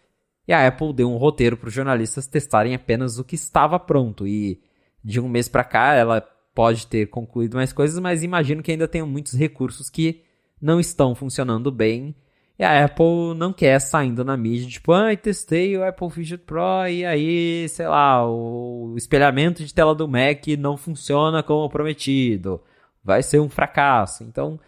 Speaker 2: e a Apple deu um roteiro para os jornalistas testarem apenas o que estava pronto. E de um mês para cá, ela pode ter concluído mais coisas, mas imagino que ainda tenha muitos recursos que não estão funcionando bem e a Apple não quer saindo na mídia, tipo, ah, testei o Apple Vision Pro e aí, sei lá, o espelhamento de tela do Mac não funciona como prometido. Vai ser um fracasso. Então,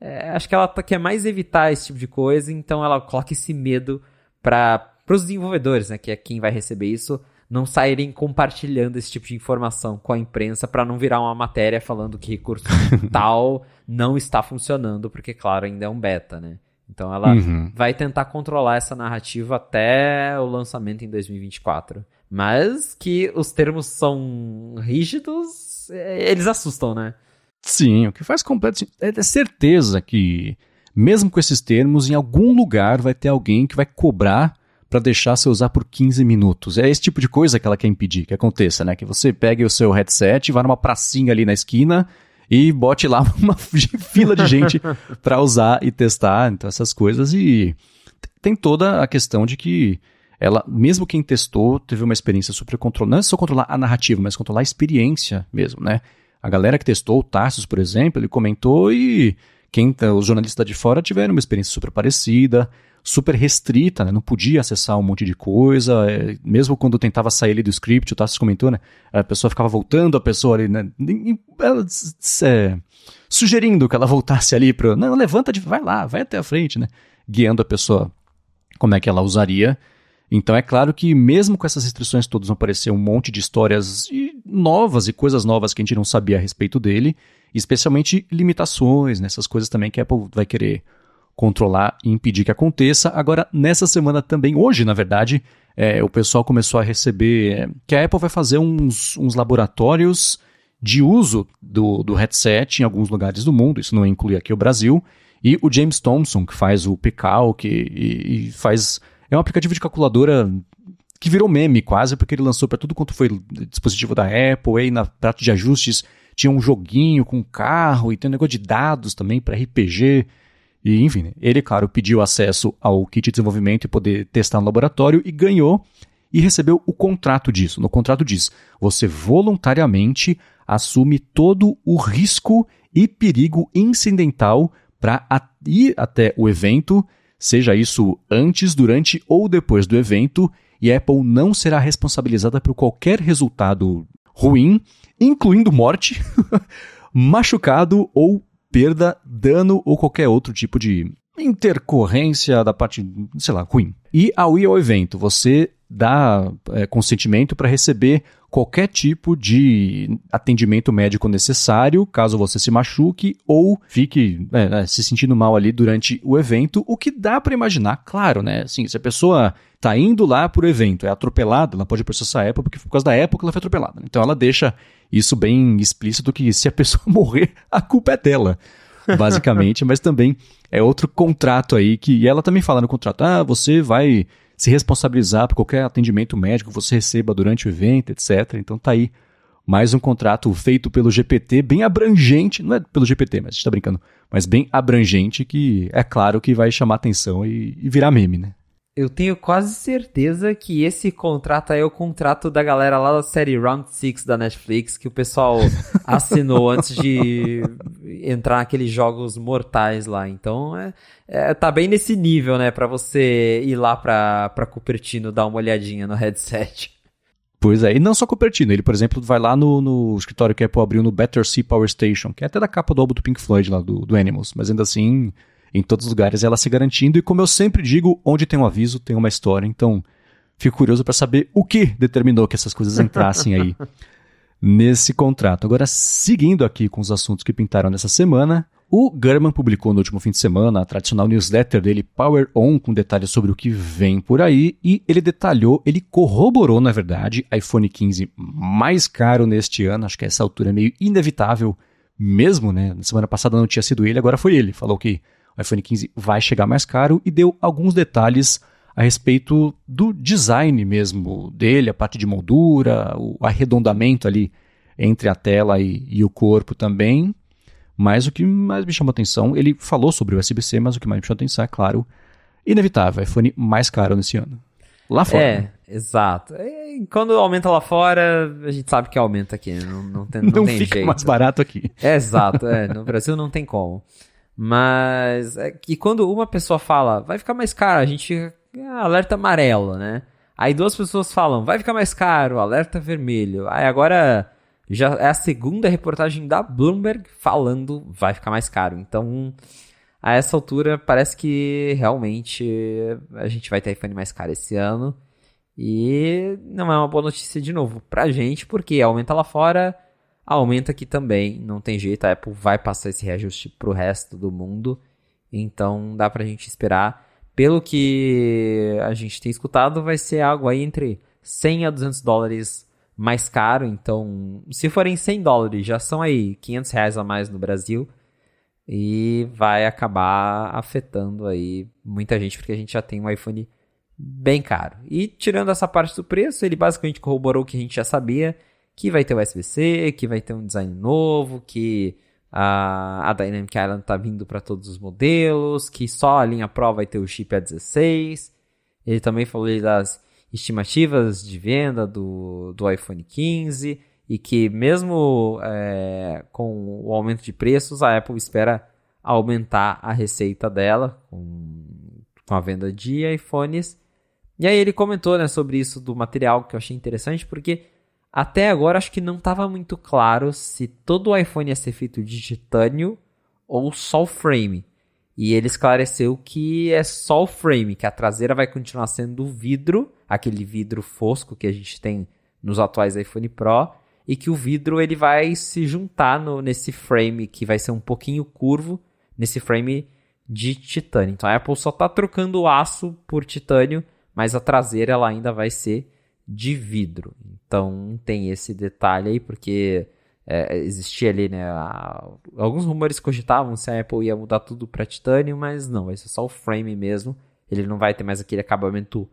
Speaker 2: é, acho que ela tá, quer mais evitar esse tipo de coisa, então ela coloca esse medo para os desenvolvedores, né, que é quem vai receber isso, não saírem compartilhando esse tipo de informação com a imprensa para não virar uma matéria falando que recurso [laughs] tal não está funcionando, porque, claro, ainda é um beta, né? Então ela uhum. vai tentar controlar essa narrativa até o lançamento em 2024. Mas que os termos são rígidos, é, eles assustam, né?
Speaker 1: Sim, o que faz completo é ter certeza que, mesmo com esses termos, em algum lugar vai ter alguém que vai cobrar para deixar você usar por 15 minutos. É esse tipo de coisa que ela quer impedir que aconteça, né? Que você pegue o seu headset, vá numa pracinha ali na esquina e bote lá [laughs] uma fila de gente [laughs] para usar e testar, então essas coisas e tem toda a questão de que ela, mesmo quem testou, teve uma experiência super controlada, não é só controlar a narrativa, mas controlar a experiência mesmo, né? A galera que testou, o Tarsus, por exemplo, ele comentou e quem, os jornalistas de fora tiveram uma experiência super parecida super restrita, né? não podia acessar um monte de coisa, é, mesmo quando tentava sair ali do script, o Tassi comentou, né? a pessoa ficava voltando, a pessoa ali, né? ela, é, sugerindo que ela voltasse ali para, não, levanta, de, vai lá, vai até a frente, né? guiando a pessoa como é que ela usaria. Então é claro que mesmo com essas restrições todas vão aparecer um monte de histórias novas e coisas novas que a gente não sabia a respeito dele, especialmente limitações, nessas né? coisas também que a Apple vai querer controlar e impedir que aconteça. Agora, nessa semana também, hoje na verdade, é, o pessoal começou a receber é, que a Apple vai fazer uns, uns laboratórios de uso do, do headset em alguns lugares do mundo, isso não inclui aqui o Brasil, e o James Thompson, que faz o Picalc e, e faz. É um aplicativo de calculadora que virou meme quase, porque ele lançou para tudo quanto foi dispositivo da Apple, aí na prato de ajustes tinha um joguinho com carro e tem um negócio de dados também para RPG. E, enfim, ele, claro, pediu acesso ao kit de desenvolvimento e poder testar no laboratório e ganhou e recebeu o contrato disso. No contrato diz: você voluntariamente assume todo o risco e perigo incidental para ir até o evento, seja isso antes, durante ou depois do evento, e Apple não será responsabilizada por qualquer resultado ruim, incluindo morte, [laughs] machucado ou perda, dano ou qualquer outro tipo de intercorrência da parte, sei lá, ruim. E ao ir ao evento, você dá é, consentimento para receber qualquer tipo de atendimento médico necessário, caso você se machuque ou fique é, né, se sentindo mal ali durante o evento, o que dá para imaginar, claro, né? Assim, se a pessoa tá indo lá pro evento, é atropelada, ela pode processar a época porque por causa da época ela foi atropelada. Então ela deixa isso bem explícito que se a pessoa [laughs] morrer, a culpa é dela. Basicamente, mas também é outro contrato aí que. E ela também fala no contrato: ah, você vai se responsabilizar por qualquer atendimento médico que você receba durante o evento, etc. Então tá aí mais um contrato feito pelo GPT, bem abrangente, não é pelo GPT, mas a gente tá brincando, mas bem abrangente, que é claro que vai chamar atenção e, e virar meme, né?
Speaker 2: Eu tenho quase certeza que esse contrato aí é o contrato da galera lá da série Round 6 da Netflix, que o pessoal [laughs] assinou antes de entrar naqueles jogos mortais lá. Então, é, é, tá bem nesse nível, né, para você ir lá pra, pra Cupertino dar uma olhadinha no headset.
Speaker 1: Pois é, e não só Cupertino, ele, por exemplo, vai lá no, no escritório que a Apple abriu no Battersea Power Station, que é até da capa do álbum do Pink Floyd lá, do, do Animals, mas ainda assim em todos os lugares ela se garantindo. E como eu sempre digo, onde tem um aviso, tem uma história. Então, fico curioso para saber o que determinou que essas coisas entrassem aí [laughs] nesse contrato. Agora, seguindo aqui com os assuntos que pintaram nessa semana, o Gurman publicou no último fim de semana a tradicional newsletter dele Power On, com detalhes sobre o que vem por aí, e ele detalhou, ele corroborou, na verdade, iPhone 15 mais caro neste ano, acho que essa altura é meio inevitável mesmo, né? Na semana passada não tinha sido ele, agora foi ele. Falou que o iPhone 15 vai chegar mais caro e deu alguns detalhes a respeito do design mesmo dele, a parte de moldura, o arredondamento ali entre a tela e, e o corpo também. Mas o que mais me chamou atenção, ele falou sobre o USB-C, mas o que mais me chamou atenção é, claro, inevitável, iPhone mais caro nesse ano. Lá fora.
Speaker 2: É, né? exato. E quando aumenta lá fora, a gente sabe que aumenta aqui, não, não tem, não,
Speaker 1: não
Speaker 2: tem
Speaker 1: fica
Speaker 2: jeito.
Speaker 1: mais barato aqui.
Speaker 2: É, exato, é, no Brasil não tem como. Mas é que quando uma pessoa fala, vai ficar mais caro, a gente ah, alerta amarelo, né? Aí duas pessoas falam, vai ficar mais caro, alerta vermelho. Aí agora já é a segunda reportagem da Bloomberg falando vai ficar mais caro. Então, a essa altura parece que realmente a gente vai ter iPhone mais caro esse ano. E não é uma boa notícia de novo pra gente, porque aumenta lá fora aumenta aqui também, não tem jeito, a Apple vai passar esse reajuste pro resto do mundo, então dá pra gente esperar. Pelo que a gente tem escutado, vai ser algo aí entre 100 a 200 dólares mais caro, então se forem 100 dólares, já são aí 500 reais a mais no Brasil, e vai acabar afetando aí muita gente, porque a gente já tem um iPhone bem caro. E tirando essa parte do preço, ele basicamente corroborou o que a gente já sabia, que vai ter USB-C, que vai ter um design novo, que a, a Dynamic Island está vindo para todos os modelos, que só a linha Pro vai ter o chip A16. Ele também falou das estimativas de venda do, do iPhone 15 e que mesmo é, com o aumento de preços, a Apple espera aumentar a receita dela com, com a venda de iPhones. E aí ele comentou né, sobre isso do material que eu achei interessante, porque até agora acho que não estava muito claro se todo o iPhone ia ser feito de titânio ou só o frame. E ele esclareceu que é só o frame, que a traseira vai continuar sendo vidro, aquele vidro fosco que a gente tem nos atuais iPhone Pro, e que o vidro ele vai se juntar no, nesse frame que vai ser um pouquinho curvo, nesse frame de titânio. Então a Apple só está trocando o aço por titânio, mas a traseira ela ainda vai ser de vidro. Então tem esse detalhe aí, porque é, existia ali, né? A, alguns rumores cogitavam se a Apple ia mudar tudo para titânio, mas não, vai ser só o frame mesmo. Ele não vai ter mais aquele acabamento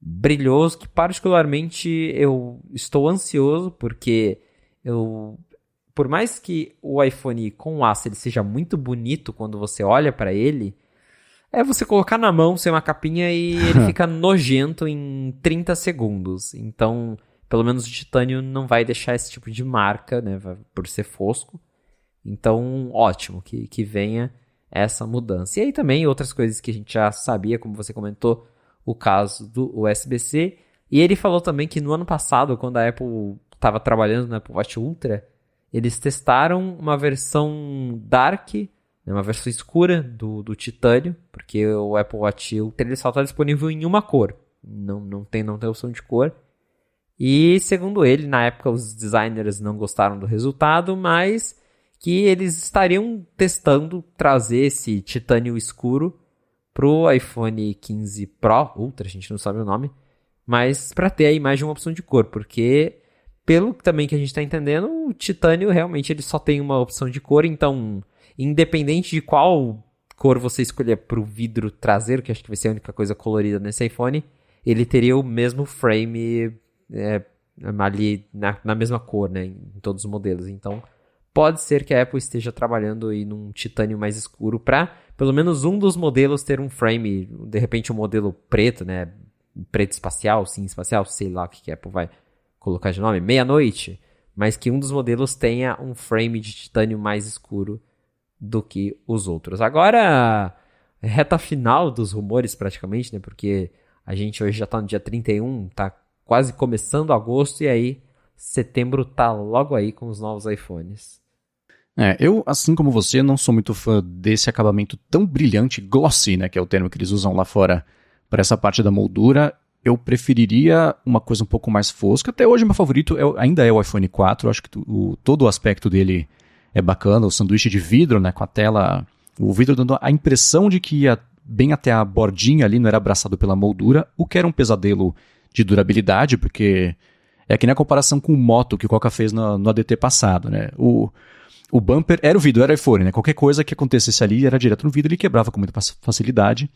Speaker 2: brilhoso, que particularmente eu estou ansioso, porque eu. Por mais que o iPhone com aço ele seja muito bonito quando você olha para ele, é você colocar na mão sem uma capinha e ele [laughs] fica nojento em 30 segundos. Então, pelo menos o titânio não vai deixar esse tipo de marca, né? Por ser fosco. Então, ótimo que, que venha essa mudança. E aí também outras coisas que a gente já sabia, como você comentou, o caso do USB-C. E ele falou também que no ano passado, quando a Apple estava trabalhando no Apple Watch Ultra, eles testaram uma versão Dark é uma versão escura do, do titânio, porque o Apple Watch Ultra ele está disponível em uma cor. Não, não, tem, não tem opção de cor. E segundo ele, na época os designers não gostaram do resultado, mas que eles estariam testando trazer esse titânio escuro pro iPhone 15 Pro, Ultra, a gente não sabe o nome, mas para ter aí mais de uma opção de cor, porque pelo também que a gente está entendendo, o titânio realmente ele só tem uma opção de cor, então independente de qual cor você escolher para o vidro traseiro, que acho que vai ser a única coisa colorida nesse iPhone, ele teria o mesmo frame é, ali na, na mesma cor, né, em todos os modelos. Então, pode ser que a Apple esteja trabalhando aí num titânio mais escuro para pelo menos um dos modelos ter um frame, de repente um modelo preto, né, preto espacial, sim espacial, sei lá o que a Apple vai colocar de nome, meia-noite, mas que um dos modelos tenha um frame de titânio mais escuro do que os outros. Agora, reta final dos rumores praticamente, né, porque a gente hoje já está no dia 31, tá quase começando agosto e aí setembro tá logo aí com os novos iPhones.
Speaker 1: É, eu, assim como você, não sou muito fã desse acabamento tão brilhante, glossy, né, que é o termo que eles usam lá fora para essa parte da moldura. Eu preferiria uma coisa um pouco mais fosca. Até hoje, meu favorito é, ainda é o iPhone 4. Eu acho que o, todo o aspecto dele é bacana. O sanduíche de vidro, né, com a tela, o vidro dando a impressão de que ia bem até a bordinha ali, não era abraçado pela moldura, o que era um pesadelo de durabilidade, porque é que nem a comparação com o Moto que o Coca fez no, no ADT passado, né? O, o bumper era o vidro, era o iPhone, né? Qualquer coisa que acontecesse ali era direto no vidro, ele quebrava com muita facilidade,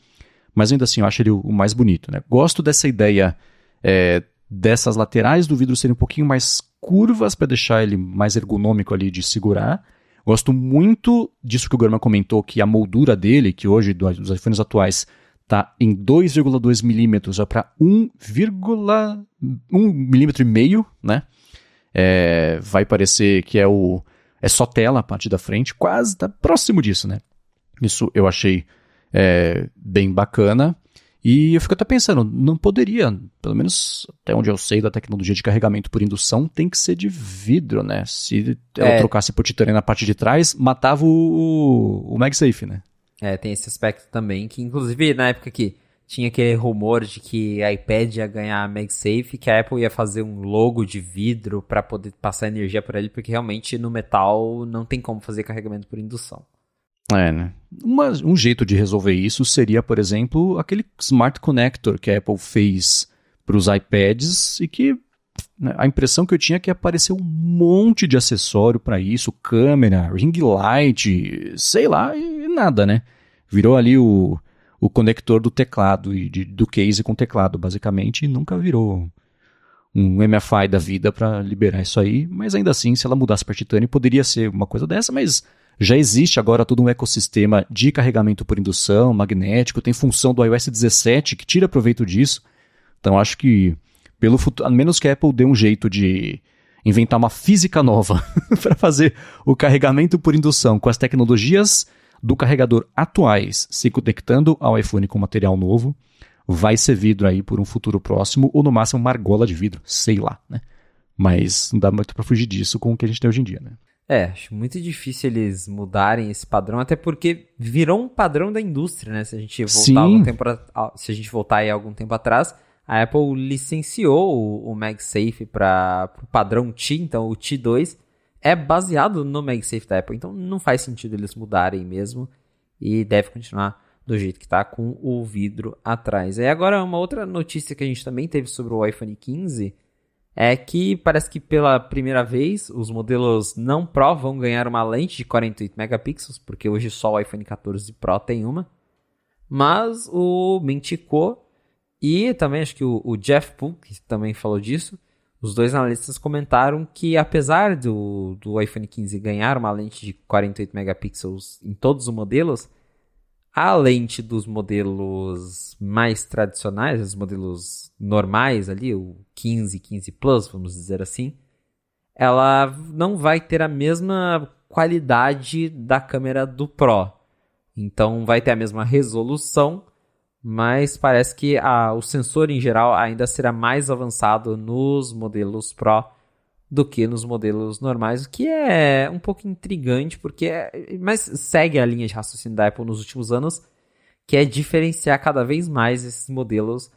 Speaker 1: mas ainda assim eu acho ele o, mais bonito, né? Gosto dessa ideia é, dessas laterais do vidro serem um pouquinho mais curvas para deixar ele mais ergonômico ali de segurar, Gosto muito disso que o Gorman comentou, que a moldura dele, que hoje dos iPhones atuais está em 2,2 milímetros para 1,1 milímetro e meio, né? É, vai parecer que é o é só tela a parte da frente, quase está próximo disso, né? Isso eu achei é, bem bacana. E eu fico até pensando, não poderia, pelo menos até onde eu sei da tecnologia de carregamento por indução, tem que ser de vidro, né? Se ela é. trocasse por titânio na parte de trás, matava o, o MagSafe, né?
Speaker 2: É, tem esse aspecto também, que inclusive na época que tinha aquele rumor de que a iPad ia ganhar MagSafe, que a Apple ia fazer um logo de vidro para poder passar energia por ele, porque realmente no metal não tem como fazer carregamento por indução.
Speaker 1: É, né? Uma, um jeito de resolver isso seria, por exemplo, aquele Smart Connector que a Apple fez para os iPads e que né, a impressão que eu tinha é que apareceu um monte de acessório para isso, câmera, ring light, sei lá, e nada, né? Virou ali o, o conector do teclado e de, do case com teclado, basicamente, e nunca virou um MFI da vida para liberar isso aí, mas ainda assim, se ela mudasse para titânio, poderia ser uma coisa dessa, mas já existe agora todo um ecossistema de carregamento por indução, magnético, tem função do iOS 17 que tira proveito disso. Então acho que, pelo futuro, a menos que a Apple dê um jeito de inventar uma física nova [laughs] para fazer o carregamento por indução com as tecnologias do carregador atuais se conectando ao iPhone com material novo, vai ser vidro aí por um futuro próximo, ou no máximo uma argola de vidro, sei lá, né? Mas não dá muito para fugir disso com o que a gente tem hoje em dia, né?
Speaker 2: É, acho muito difícil eles mudarem esse padrão, até porque virou um padrão da indústria, né? Se a gente voltar, algum tempo, se a gente voltar aí algum tempo atrás, a Apple licenciou o, o MagSafe para o padrão T, então o T2 é baseado no MagSafe da Apple, então não faz sentido eles mudarem mesmo e deve continuar do jeito que está com o vidro atrás. E agora uma outra notícia que a gente também teve sobre o iPhone 15 é que parece que pela primeira vez os modelos não Pro vão ganhar uma lente de 48 megapixels, porque hoje só o iPhone 14 Pro tem uma. Mas o Mintico e também acho que o, o Jeff Poole, que também falou disso, os dois analistas comentaram que apesar do, do iPhone 15 ganhar uma lente de 48 megapixels em todos os modelos, a lente dos modelos mais tradicionais, os modelos normais ali, o 15, 15 Plus, vamos dizer assim, ela não vai ter a mesma qualidade da câmera do Pro. Então vai ter a mesma resolução, mas parece que a, o sensor em geral ainda será mais avançado nos modelos Pro do que nos modelos normais, o que é um pouco intrigante, porque é, mas segue a linha de raciocínio da Apple nos últimos anos, que é diferenciar cada vez mais esses modelos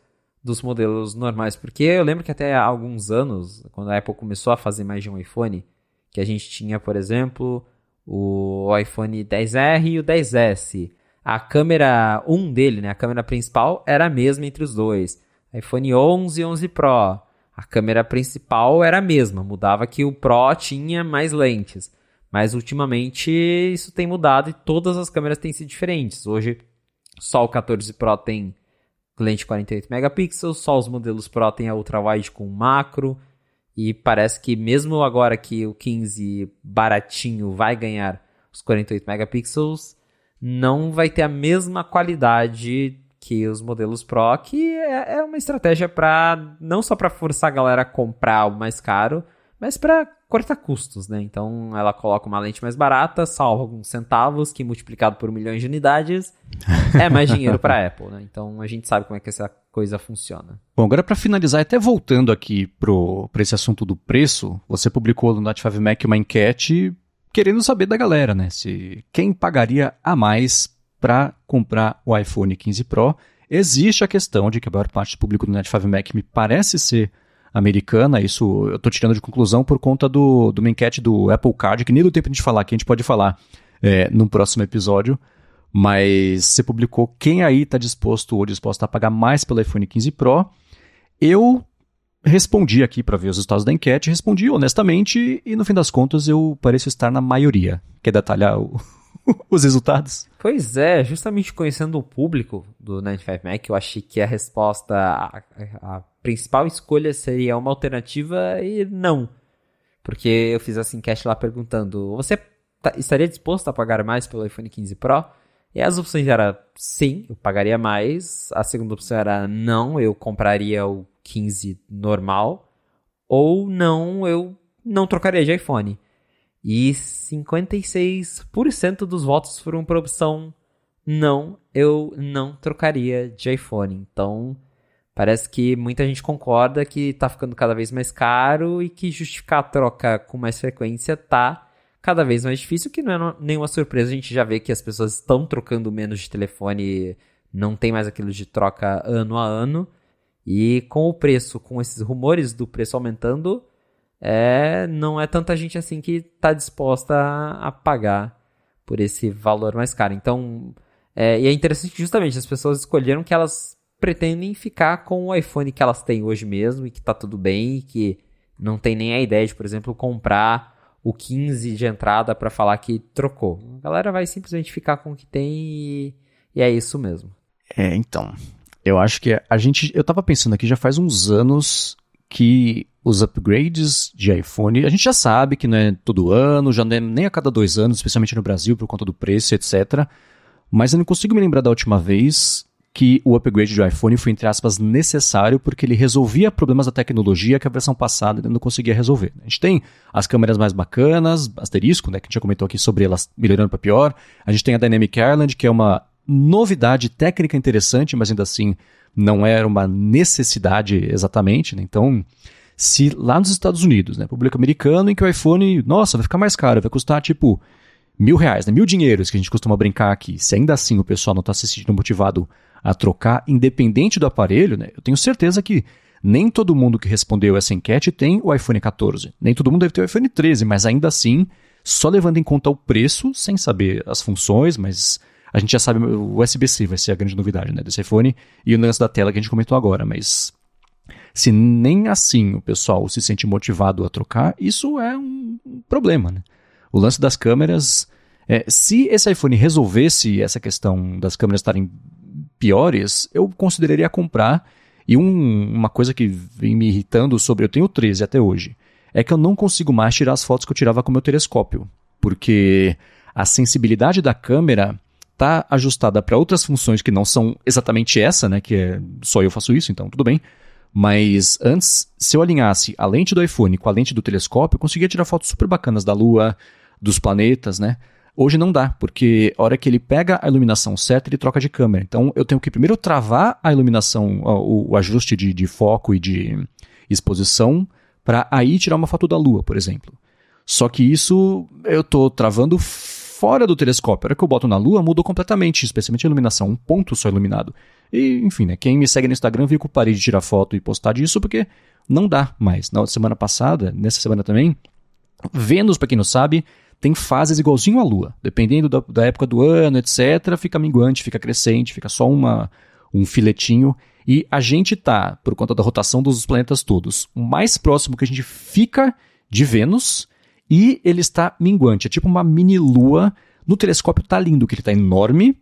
Speaker 2: dos modelos normais, porque eu lembro que até há alguns anos, quando a Apple começou a fazer mais de um iPhone, que a gente tinha, por exemplo, o iPhone 10R e o 10S. A câmera 1 dele, né, a câmera principal, era a mesma entre os dois. iPhone 11 e 11 Pro a câmera principal era a mesma, mudava que o Pro tinha mais lentes. Mas ultimamente isso tem mudado e todas as câmeras têm sido diferentes. Hoje só o 14 Pro tem lente 48 megapixels, só os modelos Pro tem a ultra wide com macro E parece que mesmo agora que o 15 baratinho vai ganhar os 48 megapixels, não vai ter a mesma qualidade que os modelos Pro, que é, é uma estratégia para não só para forçar a galera a comprar o mais caro, mas para cortar custos, né? Então ela coloca uma lente mais barata, salva alguns centavos, que multiplicado por milhões de unidades é mais dinheiro para a [laughs] Apple, né? Então a gente sabe como é que essa coisa funciona.
Speaker 1: Bom, agora para finalizar, até voltando aqui para esse assunto do preço, você publicou no Note 5 Mac uma enquete querendo saber da galera, né? Se quem pagaria a mais para comprar o iPhone 15 Pro. Existe a questão de que a maior parte do público do Note 5 Mac me parece ser americana, isso eu estou tirando de conclusão por conta do, do uma enquete do Apple Card, que nem do tempo de falar, que a gente pode falar é, no próximo episódio, mas você publicou quem aí está disposto ou disposta a pagar mais pelo iPhone 15 Pro. Eu respondi aqui para ver os resultados da enquete, respondi honestamente e no fim das contas eu pareço estar na maioria. Quer detalhar o, [laughs] os resultados?
Speaker 2: Pois é, justamente conhecendo o público do 95 Mac, eu achei que a resposta, a, a principal escolha seria uma alternativa e não. Porque eu fiz essa enquete lá perguntando: você tá, estaria disposto a pagar mais pelo iPhone 15 Pro? E as opções eram sim, eu pagaria mais. A segunda opção era não, eu compraria o 15 normal. Ou não, eu não trocaria de iPhone. E 56% dos votos foram para opção não, eu não trocaria de iPhone. Então, parece que muita gente concorda que está ficando cada vez mais caro e que justificar a troca com mais frequência tá cada vez mais difícil, que não é nenhuma surpresa. A gente já vê que as pessoas estão trocando menos de telefone, não tem mais aquilo de troca ano a ano. E com o preço, com esses rumores do preço aumentando, é, não é tanta gente assim que está disposta a, pagar por esse valor mais caro. Então, é, e é interessante que justamente as pessoas escolheram que elas pretendem ficar com o iPhone que elas têm hoje mesmo e que está tudo bem e que não tem nem a ideia de, por exemplo, comprar o 15 de entrada para falar que trocou. A galera vai simplesmente ficar com o que tem e, e é isso mesmo.
Speaker 1: É, então. Eu acho que a gente. Eu tava pensando aqui já faz uns anos que os upgrades de iPhone, a gente já sabe que não é todo ano, já não é nem a cada dois anos, especialmente no Brasil, por conta do preço, etc. Mas eu não consigo me lembrar da última vez que o upgrade de iPhone foi, entre aspas, necessário porque ele resolvia problemas da tecnologia que a versão passada não conseguia resolver. A gente tem as câmeras mais bacanas, asterisco, né, que a gente já comentou aqui sobre elas melhorando para pior. A gente tem a Dynamic Island, que é uma novidade técnica interessante, mas ainda assim não era uma necessidade exatamente. Né? Então, se lá nos Estados Unidos, né, público americano, em que o iPhone, nossa, vai ficar mais caro, vai custar tipo mil reais, né, mil dinheiros que a gente costuma brincar aqui, se ainda assim o pessoal não está se sentindo motivado a trocar, independente do aparelho, né, eu tenho certeza que nem todo mundo que respondeu essa enquete tem o iPhone 14, nem todo mundo deve ter o iPhone 13, mas ainda assim, só levando em conta o preço, sem saber as funções, mas a gente já sabe, o USB-C vai ser a grande novidade né, desse iPhone, e o lance da tela que a gente comentou agora, mas se nem assim o pessoal se sente motivado a trocar, isso é um problema. Né? O lance das câmeras. É, se esse iPhone resolvesse essa questão das câmeras estarem piores, eu consideraria comprar. E um, uma coisa que vem me irritando sobre. Eu tenho o 13 até hoje. É que eu não consigo mais tirar as fotos que eu tirava com o meu telescópio. Porque a sensibilidade da câmera está ajustada para outras funções que não são exatamente essa, né? Que é só eu faço isso, então tudo bem. Mas antes, se eu alinhasse a lente do iPhone com a lente do telescópio, eu conseguia tirar fotos super bacanas da Lua, dos planetas, né? Hoje não dá, porque a hora que ele pega a iluminação certa, ele troca de câmera. Então eu tenho que primeiro travar a iluminação, o, o ajuste de, de, foco e de exposição, para aí tirar uma foto da Lua, por exemplo. Só que isso eu estou travando fora do telescópio. A hora que eu boto na Lua, mudou completamente, especialmente a iluminação, um ponto só iluminado. E, enfim, né, quem me segue no Instagram viu que eu parei de tirar foto e postar disso porque não dá mais. Na semana passada, nessa semana também, Vênus, para quem não sabe, tem fases igualzinho à Lua. Dependendo da, da, época do ano, etc., fica minguante, fica crescente, fica só uma, um filetinho. E a gente tá, por conta da rotação dos planetas todos, o mais próximo que a gente fica de Vênus e ele está minguante. É tipo uma mini lua. No telescópio tá lindo, que ele tá enorme,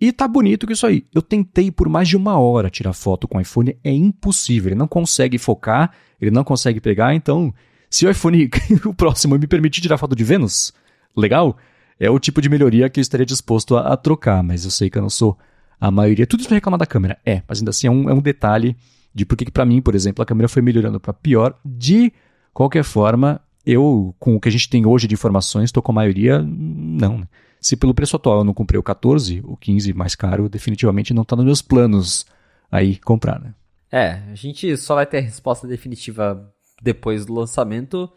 Speaker 1: E tá bonito que isso aí. Eu tentei por mais de uma hora tirar foto com o iPhone, é impossível. Ele não consegue focar, ele não consegue pegar. Então, se o iPhone, [laughs] o próximo, me permitir tirar foto de Vênus, legal, é o tipo de melhoria que eu estaria disposto a, a trocar. Mas eu sei que eu não sou a maioria. Tudo isso pra reclamar da câmera. É, mas ainda assim é um, é um detalhe de por que, para mim, por exemplo, a câmera foi melhorando para pior. De qualquer forma, eu, com o que a gente tem hoje de informações, estou com a maioria, não. Né? Se pelo preço atual eu não comprei o 14, o 15 mais caro, definitivamente não está nos meus planos aí comprar, né?
Speaker 2: É, a gente só vai ter a resposta definitiva depois do lançamento,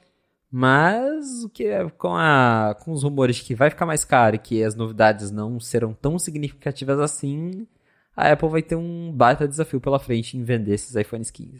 Speaker 2: mas o que é, com, a, com os rumores que vai ficar mais caro e que as novidades não serão tão significativas assim, a Apple vai ter um baita desafio pela frente em vender esses iPhones 15.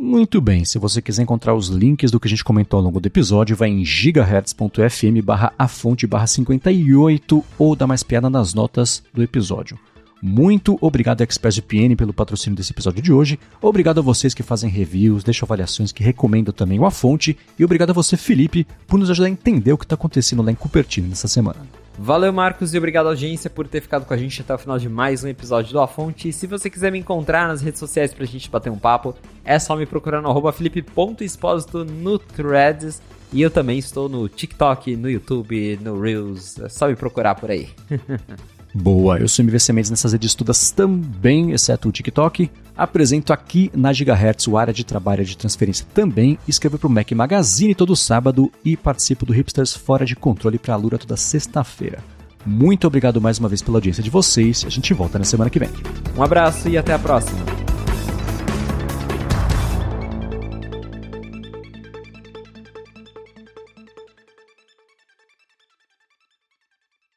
Speaker 1: Muito bem, se você quiser encontrar os links do que a gente comentou ao longo do episódio, vai em gigahertz.fm barra a fonte barra 58 ou dá mais piada nas notas do episódio. Muito obrigado ExpressVPN pelo patrocínio desse episódio de hoje. Obrigado a vocês que fazem reviews, deixam avaliações, que recomendam também o A Fonte. E obrigado a você, Felipe, por nos ajudar a entender o que está acontecendo lá em Cupertino nessa semana.
Speaker 2: Valeu, Marcos, e obrigado, audiência, por ter ficado com a gente até o final de mais um episódio do A Fonte. Se você quiser me encontrar nas redes sociais pra gente bater um papo, é só me procurar no felipe.expósito no Threads. E eu também estou no TikTok, no YouTube, no Reels. É só me procurar por aí. [laughs]
Speaker 1: Boa, eu sou MVC Mendes nessas redes todas também, exceto o TikTok. Apresento aqui na Gigahertz o área de trabalho de transferência também. Escrevo para o Mac Magazine todo sábado e participo do Hipsters Fora de Controle para a Lura toda sexta-feira. Muito obrigado mais uma vez pela audiência de vocês. A gente volta na semana que vem.
Speaker 2: Um abraço e até a próxima.